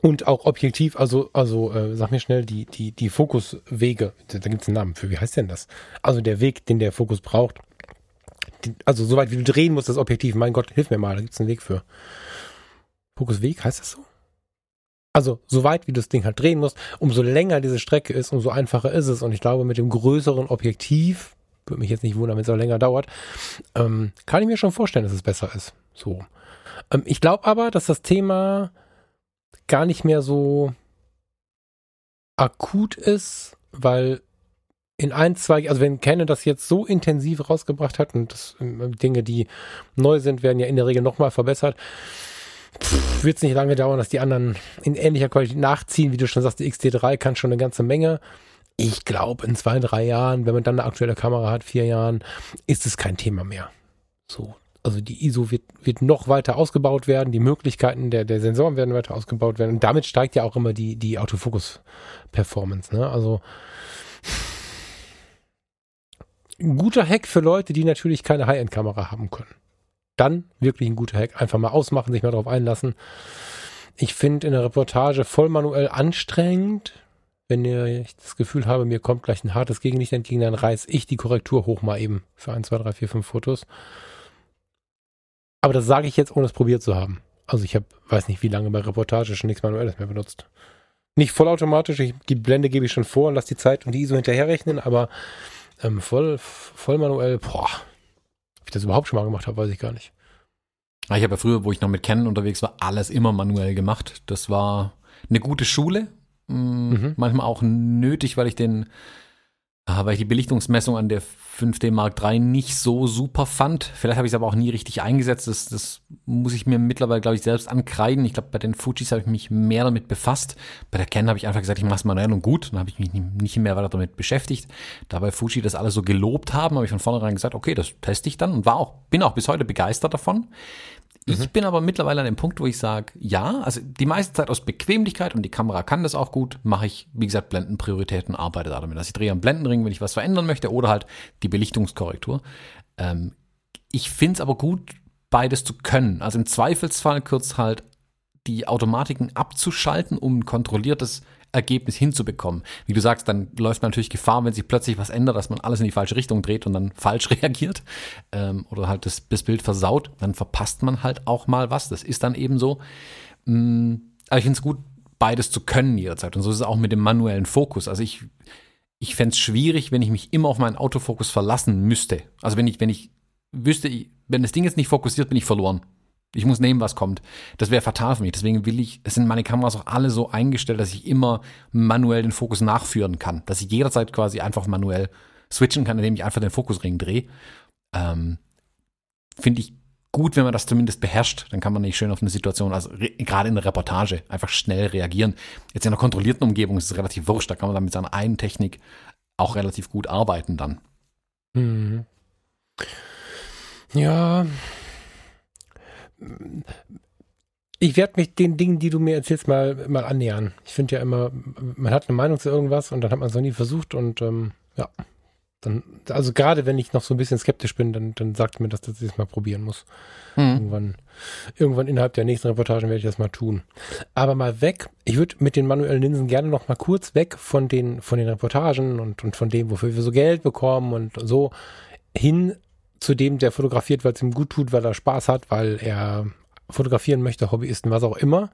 und auch objektiv, also, also äh, sag mir schnell, die, die, die Fokuswege, da gibt es einen Namen für, wie heißt denn das? Also der Weg, den der Fokus braucht. Die, also soweit wie du drehen musst, das Objektiv, mein Gott, hilf mir mal, da gibt es einen Weg für. Fokusweg, heißt das so? Also, so weit wie das Ding halt drehen musst, umso länger diese Strecke ist, umso einfacher ist es. Und ich glaube, mit dem größeren Objektiv, würde mich jetzt nicht wundern, wenn es auch länger dauert, ähm, kann ich mir schon vorstellen, dass es besser ist. So. Ähm, ich glaube aber, dass das Thema gar nicht mehr so akut ist, weil in ein, zwei, also wenn Canon das jetzt so intensiv rausgebracht hat und das, ähm, Dinge, die neu sind, werden ja in der Regel nochmal verbessert, wird es nicht lange dauern, dass die anderen in ähnlicher Qualität nachziehen. Wie du schon sagst, die XT3 kann schon eine ganze Menge. Ich glaube, in zwei, drei Jahren, wenn man dann eine aktuelle Kamera hat, vier Jahren, ist es kein Thema mehr. So. Also die ISO wird, wird noch weiter ausgebaut werden, die Möglichkeiten der, der Sensoren werden weiter ausgebaut werden. Und damit steigt ja auch immer die, die Autofokus-Performance. Ne? Also Ein guter Hack für Leute, die natürlich keine High-End-Kamera haben können. Dann wirklich ein guter Hack. Einfach mal ausmachen, sich mal drauf einlassen. Ich finde in der Reportage voll manuell anstrengend. Wenn ich das Gefühl habe, mir kommt gleich ein hartes Gegenlicht entgegen, dann reiß ich die Korrektur hoch mal eben für 1, 2, 3, 4, 5 Fotos. Aber das sage ich jetzt, ohne es probiert zu haben. Also ich habe, weiß nicht wie lange bei Reportage schon nichts Manuelles mehr benutzt. Nicht vollautomatisch, ich, die Blende gebe ich schon vor und lasse die Zeit und die ISO hinterherrechnen, aber ähm, voll, voll manuell, boah, ob ich das überhaupt schon mal gemacht habe, weiß ich gar nicht. Ich habe ja früher, wo ich noch mit Canon unterwegs war, alles immer manuell gemacht. Das war eine gute Schule. Mm, mhm. Manchmal auch nötig, weil ich den, ah, weil ich die Belichtungsmessung an der 5D Mark III nicht so super fand. Vielleicht habe ich es aber auch nie richtig eingesetzt. Das, das muss ich mir mittlerweile, glaube ich, selbst ankreiden. Ich glaube, bei den Fujis habe ich mich mehr damit befasst. Bei der Canon habe ich einfach gesagt, ich mache es manuell und gut. Dann habe ich mich nicht mehr weiter damit beschäftigt. Da bei Fuji das alles so gelobt haben, habe ich von vornherein gesagt, okay, das teste ich dann und war auch, bin auch bis heute begeistert davon. Ich mhm. bin aber mittlerweile an dem Punkt, wo ich sage, ja, also die meiste Zeit aus Bequemlichkeit und die Kamera kann das auch gut, mache ich, wie gesagt, Blendenprioritäten, arbeite da damit. Also ich drehe am Blendenring, wenn ich was verändern möchte oder halt die Belichtungskorrektur. Ähm, ich finde es aber gut, beides zu können. Also im Zweifelsfall kurz halt die Automatiken abzuschalten, um ein kontrolliertes Ergebnis hinzubekommen. Wie du sagst, dann läuft man natürlich Gefahr, wenn sich plötzlich was ändert, dass man alles in die falsche Richtung dreht und dann [LAUGHS] falsch reagiert ähm, oder halt das, das, Bild versaut, dann verpasst man halt auch mal was. Das ist dann eben so. Mm, aber ich finde es gut, beides zu können jederzeit. Und so ist es auch mit dem manuellen Fokus. Also ich, ich fände es schwierig, wenn ich mich immer auf meinen Autofokus verlassen müsste. Also wenn ich, wenn ich wüsste, wenn das Ding jetzt nicht fokussiert, bin ich verloren. Ich muss nehmen, was kommt. Das wäre fatal für mich. Deswegen will ich, es sind meine Kameras auch alle so eingestellt, dass ich immer manuell den Fokus nachführen kann. Dass ich jederzeit quasi einfach manuell switchen kann, indem ich einfach den Fokusring drehe. Ähm, Finde ich gut, wenn man das zumindest beherrscht. Dann kann man nicht schön auf eine Situation, also gerade in der Reportage, einfach schnell reagieren. Jetzt in einer kontrollierten Umgebung ist es relativ wurscht. Da kann man dann mit seiner einen Technik auch relativ gut arbeiten dann. Mhm. Ja, ich werde mich den Dingen, die du mir erzählst, mal, mal annähern. Ich finde ja immer, man hat eine Meinung zu irgendwas und dann hat man es noch nie versucht und ähm, ja. Dann, also gerade wenn ich noch so ein bisschen skeptisch bin, dann, dann sagt mir, dass das jetzt mal probieren muss. Mhm. Irgendwann, irgendwann innerhalb der nächsten Reportagen werde ich das mal tun. Aber mal weg, ich würde mit den manuellen Linsen gerne noch mal kurz weg von den, von den Reportagen und, und von dem, wofür wir so Geld bekommen und so hin zu dem, der fotografiert, weil es ihm gut tut, weil er Spaß hat, weil er fotografieren möchte, Hobbyisten, was auch immer.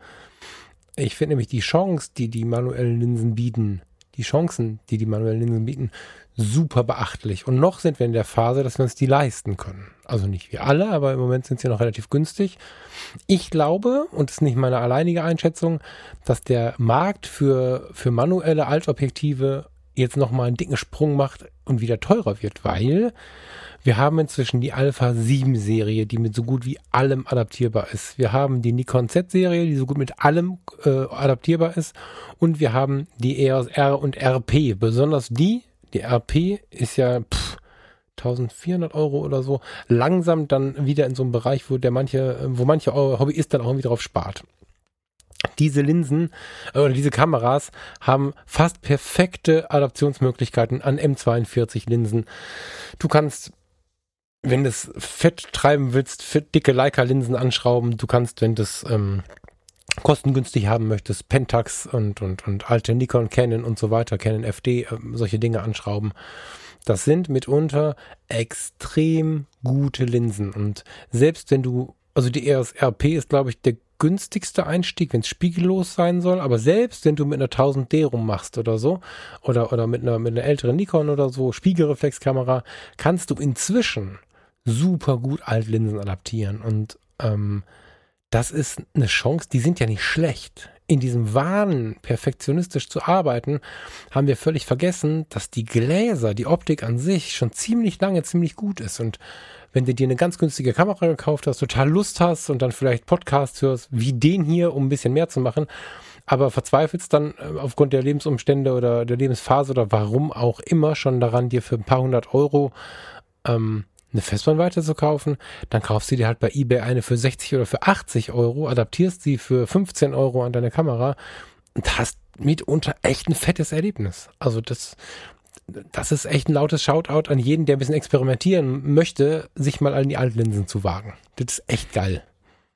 Ich finde nämlich die Chance, die die manuellen Linsen bieten, die Chancen, die die manuellen Linsen bieten, super beachtlich. Und noch sind wir in der Phase, dass wir uns die leisten können. Also nicht wir alle, aber im Moment sind sie noch relativ günstig. Ich glaube, und das ist nicht meine alleinige Einschätzung, dass der Markt für, für manuelle Altobjektive jetzt nochmal einen dicken Sprung macht und wieder teurer wird, weil wir haben inzwischen die Alpha 7 Serie, die mit so gut wie allem adaptierbar ist. Wir haben die Nikon Z Serie, die so gut mit allem äh, adaptierbar ist. Und wir haben die EOS R und RP. Besonders die, die RP ist ja pff, 1400 Euro oder so, langsam dann wieder in so einem Bereich, wo der manche, wo manche Hobbyist dann auch irgendwie drauf spart. Diese Linsen äh, oder diese Kameras haben fast perfekte Adaptionsmöglichkeiten an M42 Linsen. Du kannst wenn du es fett treiben willst, fett dicke Leica-Linsen anschrauben. Du kannst, wenn du es ähm, kostengünstig haben möchtest, Pentax und, und, und alte Nikon, Canon und so weiter, Canon FD, äh, solche Dinge anschrauben. Das sind mitunter extrem gute Linsen. Und selbst wenn du, also die EOS RP ist, glaube ich, der günstigste Einstieg, wenn es spiegellos sein soll. Aber selbst wenn du mit einer 1000D rummachst oder so, oder, oder mit einer, mit einer älteren Nikon oder so, Spiegelreflexkamera, kannst du inzwischen super gut Altlinsen adaptieren. Und ähm, das ist eine Chance, die sind ja nicht schlecht. In diesem Wahn, perfektionistisch zu arbeiten, haben wir völlig vergessen, dass die Gläser, die Optik an sich schon ziemlich lange ziemlich gut ist. Und wenn du dir eine ganz günstige Kamera gekauft hast, total Lust hast und dann vielleicht Podcasts hörst, wie den hier, um ein bisschen mehr zu machen, aber verzweifelst dann äh, aufgrund der Lebensumstände oder der Lebensphase oder warum auch immer schon daran, dir für ein paar hundert Euro ähm, eine Festbrennweite zu kaufen, dann kaufst du dir halt bei eBay eine für 60 oder für 80 Euro, adaptierst sie für 15 Euro an deine Kamera und hast mitunter echt ein fettes Erlebnis. Also das, das ist echt ein lautes Shoutout an jeden, der ein bisschen experimentieren möchte, sich mal an die Altlinsen zu wagen. Das ist echt geil.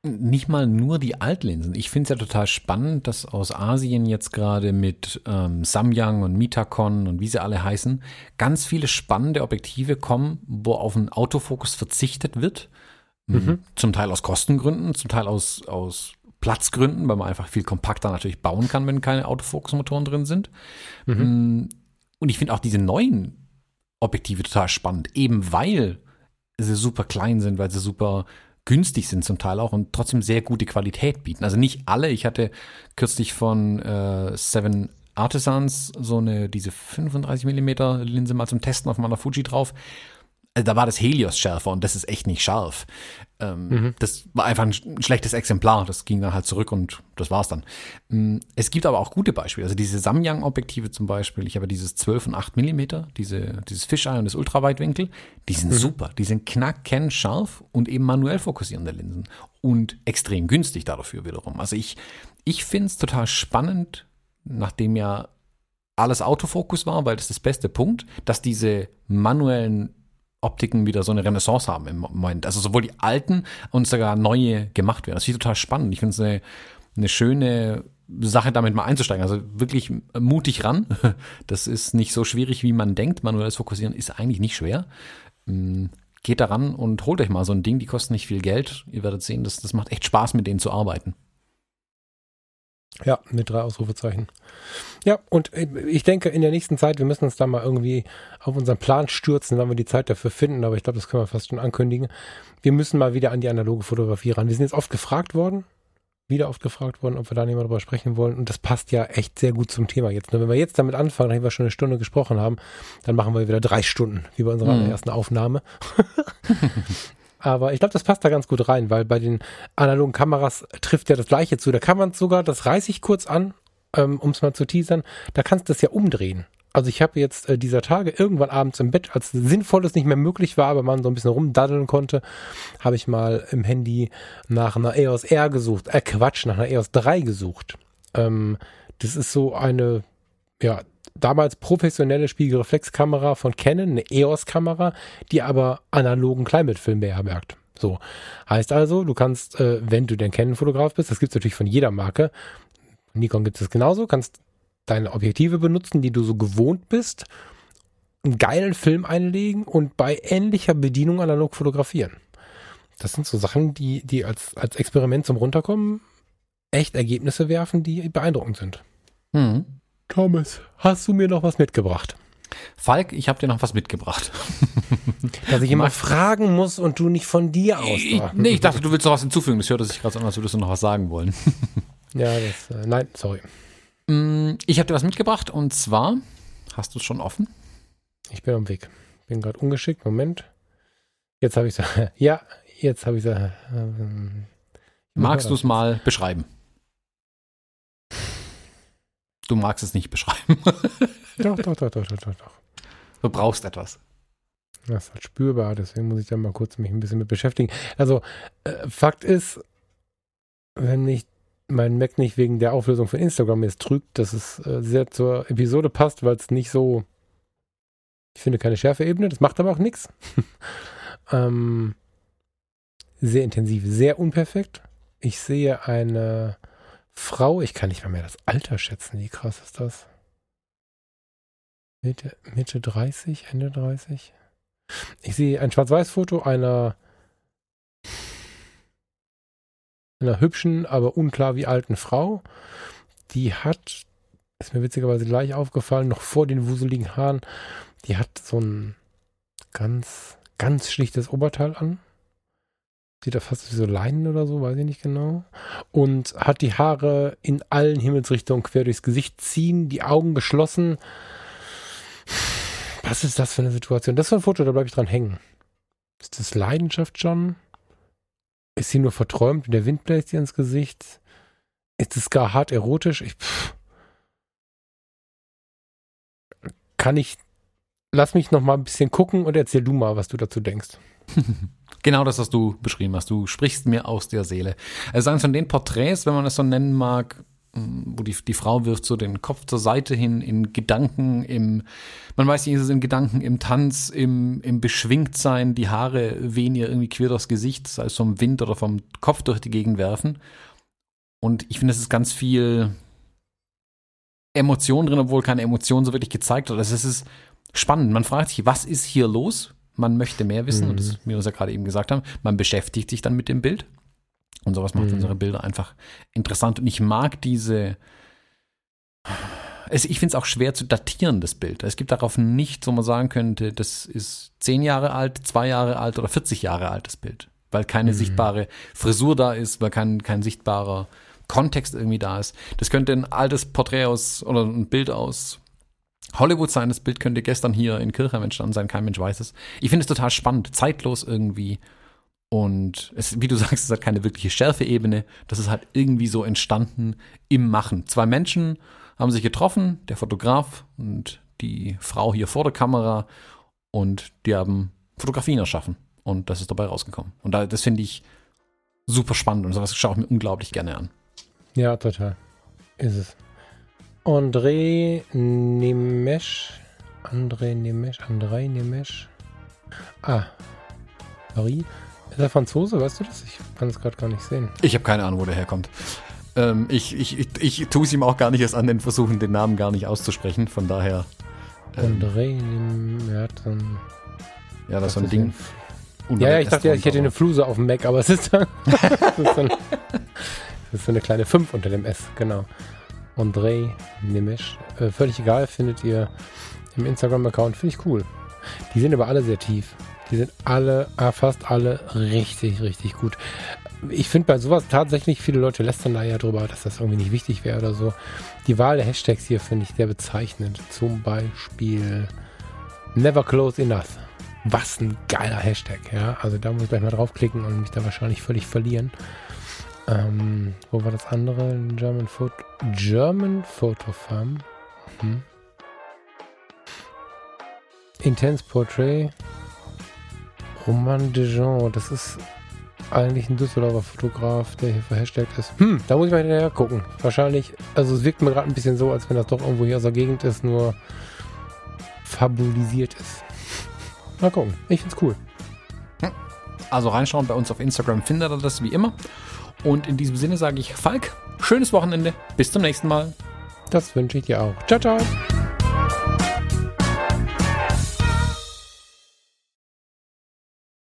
Nicht mal nur die Altlinsen. Ich finde es ja total spannend, dass aus Asien jetzt gerade mit ähm, Samyang und Mitacon und wie sie alle heißen, ganz viele spannende Objektive kommen, wo auf einen Autofokus verzichtet wird. Mhm. Zum Teil aus Kostengründen, zum Teil aus, aus Platzgründen, weil man einfach viel kompakter natürlich bauen kann, wenn keine Autofokusmotoren drin sind. Mhm. Mm, und ich finde auch diese neuen Objektive total spannend, eben weil sie super klein sind, weil sie super günstig sind zum Teil auch und trotzdem sehr gute Qualität bieten. Also nicht alle. Ich hatte kürzlich von äh, Seven Artisans so eine, diese 35 Millimeter Linse mal zum Testen auf meiner Fuji drauf also da war das Helios schärfer und das ist echt nicht scharf. Ähm, mhm. Das war einfach ein, schlechtes Exemplar. Das ging dann halt zurück und das war's dann. Mm, es gibt aber auch gute Beispiele. Also diese Samyang-Objektive zum Beispiel. Ich habe dieses 12 und 8 Millimeter, diese, dieses Fisheye und das Ultraweitwinkel. Die sind mhm. super. Die sind scharf und eben manuell fokussierende Linsen. Und extrem günstig dafür wiederum. Also ich, ich finde es total spannend, nachdem ja alles Autofokus war, weil das ist das beste Punkt, dass diese manuellen Optiken wieder so eine Renaissance haben im Moment. Also sowohl die alten und sogar neue gemacht werden. Das finde ich total spannend. Ich finde es eine, eine schöne Sache, damit mal einzusteigen. Also wirklich mutig ran. [LAUGHS] Das ist nicht so schwierig, wie man denkt. Manuelles Fokussieren ist eigentlich nicht schwer. Mm, geht daran und holt euch mal so ein Ding. Die kosten nicht viel Geld. Ihr werdet sehen, das, das macht echt Spaß, mit denen zu arbeiten. Ja, mit drei Ausrufezeichen. Ja, und ich denke, in der nächsten Zeit, wir müssen uns da mal irgendwie auf unseren Plan stürzen, wenn wir die Zeit dafür finden, aber ich glaube, das können wir fast schon ankündigen. Wir müssen mal wieder an die analoge Fotografie ran. Wir sind jetzt oft gefragt worden, wieder oft gefragt worden, ob wir da nicht mal drüber sprechen wollen. Und das passt ja echt sehr gut zum Thema jetzt. Nur wenn wir jetzt damit anfangen, nachdem wir schon eine Stunde gesprochen haben, dann machen wir wieder drei Stunden, wie bei unserer mhm. ersten Aufnahme. [LAUGHS] Aber ich glaube, das passt da ganz gut rein, weil bei den analogen Kameras trifft ja das Gleiche zu. Da kann man sogar, das reiße ich kurz an, ähm, um es mal zu teasern, da kannst du das ja umdrehen. Also ich habe jetzt äh, dieser Tage irgendwann abends im Bett, als sinnvolles nicht mehr möglich war, aber man so ein bisschen rumdaddeln konnte, habe ich mal im Handy nach einer EOS R gesucht. Äh, Quatsch, nach einer EOS 3 gesucht. Ähm, das ist so eine, ja, damals professionelle Spiegelreflexkamera von Canon, eine EOS-Kamera, die aber analogen Kleinbildfilm beherbergt. So. Heißt also, du kannst, äh, wenn du denn Canon-Fotograf bist, das gibt es natürlich von jeder Marke, Nikon gibt es genauso, kannst deine Objektive benutzen, die du so gewohnt bist, einen geilen Film einlegen und bei ähnlicher Bedienung analog fotografieren. Das sind so Sachen, die, die als, als Experiment zum Runterkommen echt Ergebnisse werfen, die beeindruckend sind. Mhm. Thomas, hast du mir noch was mitgebracht? Falk, ich habe dir noch was mitgebracht. [LAUGHS] Dass ich immer fragen muss und du nicht von dir aus. Ich, nee, ich dachte, du willst noch was hinzufügen. Das hört sich gerade so an, als würdest du noch was sagen wollen. [LAUGHS] ja, das, äh, nein, sorry. Mm, ich habe dir was mitgebracht und zwar, hast du es schon offen? Ich bin am Weg. Bin gerade ungeschickt. Moment. Jetzt habe ich es. [LAUGHS] Ja, jetzt habe ich es. Ähm, Magst du es mal beschreiben? Du magst es nicht beschreiben. [LAUGHS] doch, doch, doch, doch, doch, doch, doch. Du brauchst etwas. Das ist halt spürbar, deswegen muss ich da mal kurz mich ein bisschen mit beschäftigen. Also, äh, Fakt ist, wenn mich mein Mac nicht wegen der Auflösung von Instagram jetzt trügt, dass es äh, sehr zur Episode passt, weil es nicht so, ich finde keine Schärfeebene, das macht aber auch nichts. [LAUGHS] ähm, sehr intensiv, sehr unperfekt. Ich sehe eine Frau, ich kann nicht mal mehr das Alter schätzen. Wie krass ist das? Mitte, Mitte 30, Ende 30? Ich sehe ein Schwarz-Weiß-Foto einer, einer hübschen, aber unklar wie alten Frau. Die hat, ist mir witzigerweise gleich aufgefallen, noch vor den wuseligen Haaren, die hat so ein ganz, ganz schlichtes Oberteil an. Sieht da fast wie so Leinen oder so, weiß ich nicht genau. Und hat die Haare in allen Himmelsrichtungen quer durchs Gesicht ziehen, die Augen geschlossen. Was ist das für eine Situation? Das ist ein Foto, da bleibe ich dran hängen. Ist das Leidenschaft schon? Ist sie nur verträumt und der Wind bläst ihr ins Gesicht? Ist es gar hart erotisch? Ich, pff. Kann ich. Lass mich noch mal ein bisschen gucken und erzähl du mal, was du dazu denkst. [LAUGHS] Genau das, was du beschrieben hast. Du sprichst mir aus der Seele. Es ist eines von den Porträts, wenn man es so nennen mag, wo die, die Frau wirft so den Kopf zur Seite hin in Gedanken, im, man weiß nicht, ist es in Gedanken, im Tanz, im, im Beschwingtsein, die Haare wehen ihr irgendwie quer durchs Gesicht, sei es vom Wind oder vom Kopf durch die Gegend werfen. Und ich finde, es ist ganz viel Emotion drin, obwohl keine Emotion so wirklich gezeigt wird. Also es ist spannend. Man fragt sich, was ist hier los? Man möchte mehr wissen, mhm. und das, wie wir uns ja gerade eben gesagt haben, man beschäftigt sich dann mit dem Bild. Und sowas macht mhm. unsere Bilder einfach interessant. Und ich mag diese. Es, ich finde es auch schwer zu datieren, das Bild. Es gibt darauf nichts, wo man sagen könnte, das ist zehn Jahre alt, zwei Jahre alt oder 40 Jahre altes Bild. Weil keine mhm. sichtbare Frisur da ist, weil kein, kein sichtbarer Kontext irgendwie da ist. Das könnte ein altes Porträt aus oder ein Bild aus Hollywood sein. Das Bild könnte gestern hier in Kirchheim entstanden sein, kein Mensch weiß es. Ich finde es total spannend, zeitlos irgendwie und es, wie du [LAUGHS] sagst, es hat keine wirkliche Schärfeebene. Das ist halt irgendwie so entstanden im Machen. Zwei Menschen haben sich getroffen, der Fotograf und die Frau hier vor der Kamera. Und die haben Fotografien erschaffen. Und das ist dabei rausgekommen. Und da, das finde ich super spannend und sowas schaue ich mir unglaublich gerne an. Ja, total. Ist es. André Nemesch. André Nemesch. André Nemesch. Ah. Sorry. Ist er Franzose, weißt du das? Ich kann es gerade gar nicht sehen. Ich habe keine Ahnung, wo der herkommt. Ähm, ich ich, ich, ich tue es ihm auch gar nicht erst an den Versuchen, den Namen gar nicht auszusprechen. Von daher. Ähm, André, hat so ein. Ja, das ist so ein Ding. Ja, ja, ich dachte ja, ich hätte eine Fluse auf dem Mac, aber es ist, [LAUGHS] dann, ist dann, das ist so eine kleine 5 unter dem S, genau. André Nimesch. Äh, völlig egal, findet ihr im Instagram-Account. Finde ich cool. Die sind aber alle sehr tief. Die sind alle, äh, fast alle richtig, richtig gut. Ich finde bei sowas tatsächlich, viele Leute lästern da ja drüber, dass das irgendwie nicht wichtig wäre oder so. Die Wahl der Hashtags hier finde ich sehr bezeichnend. Zum Beispiel Never Close Enough. Was ein geiler Hashtag, ja. Also da muss ich gleich mal draufklicken und mich da wahrscheinlich völlig verlieren. Ähm, wo war das andere? German Photo, German Photo Farm. Mhm. Intense Portrait. Roman Dijon, das ist eigentlich ein Düsseldorfer Fotograf, der hier verhashtagt ist. Hm, da muss ich mal hinterher gucken. Wahrscheinlich, also es wirkt mir gerade ein bisschen so, als wenn das doch irgendwo hier aus der Gegend ist, nur fabulisiert ist. [LAUGHS] Mal gucken, ich find's cool. Also reinschauen bei uns auf Instagram findet ihr das wie immer. Und in diesem Sinne sage ich Falk, schönes Wochenende, bis zum nächsten Mal. Das wünsche ich dir auch. Ciao, ciao.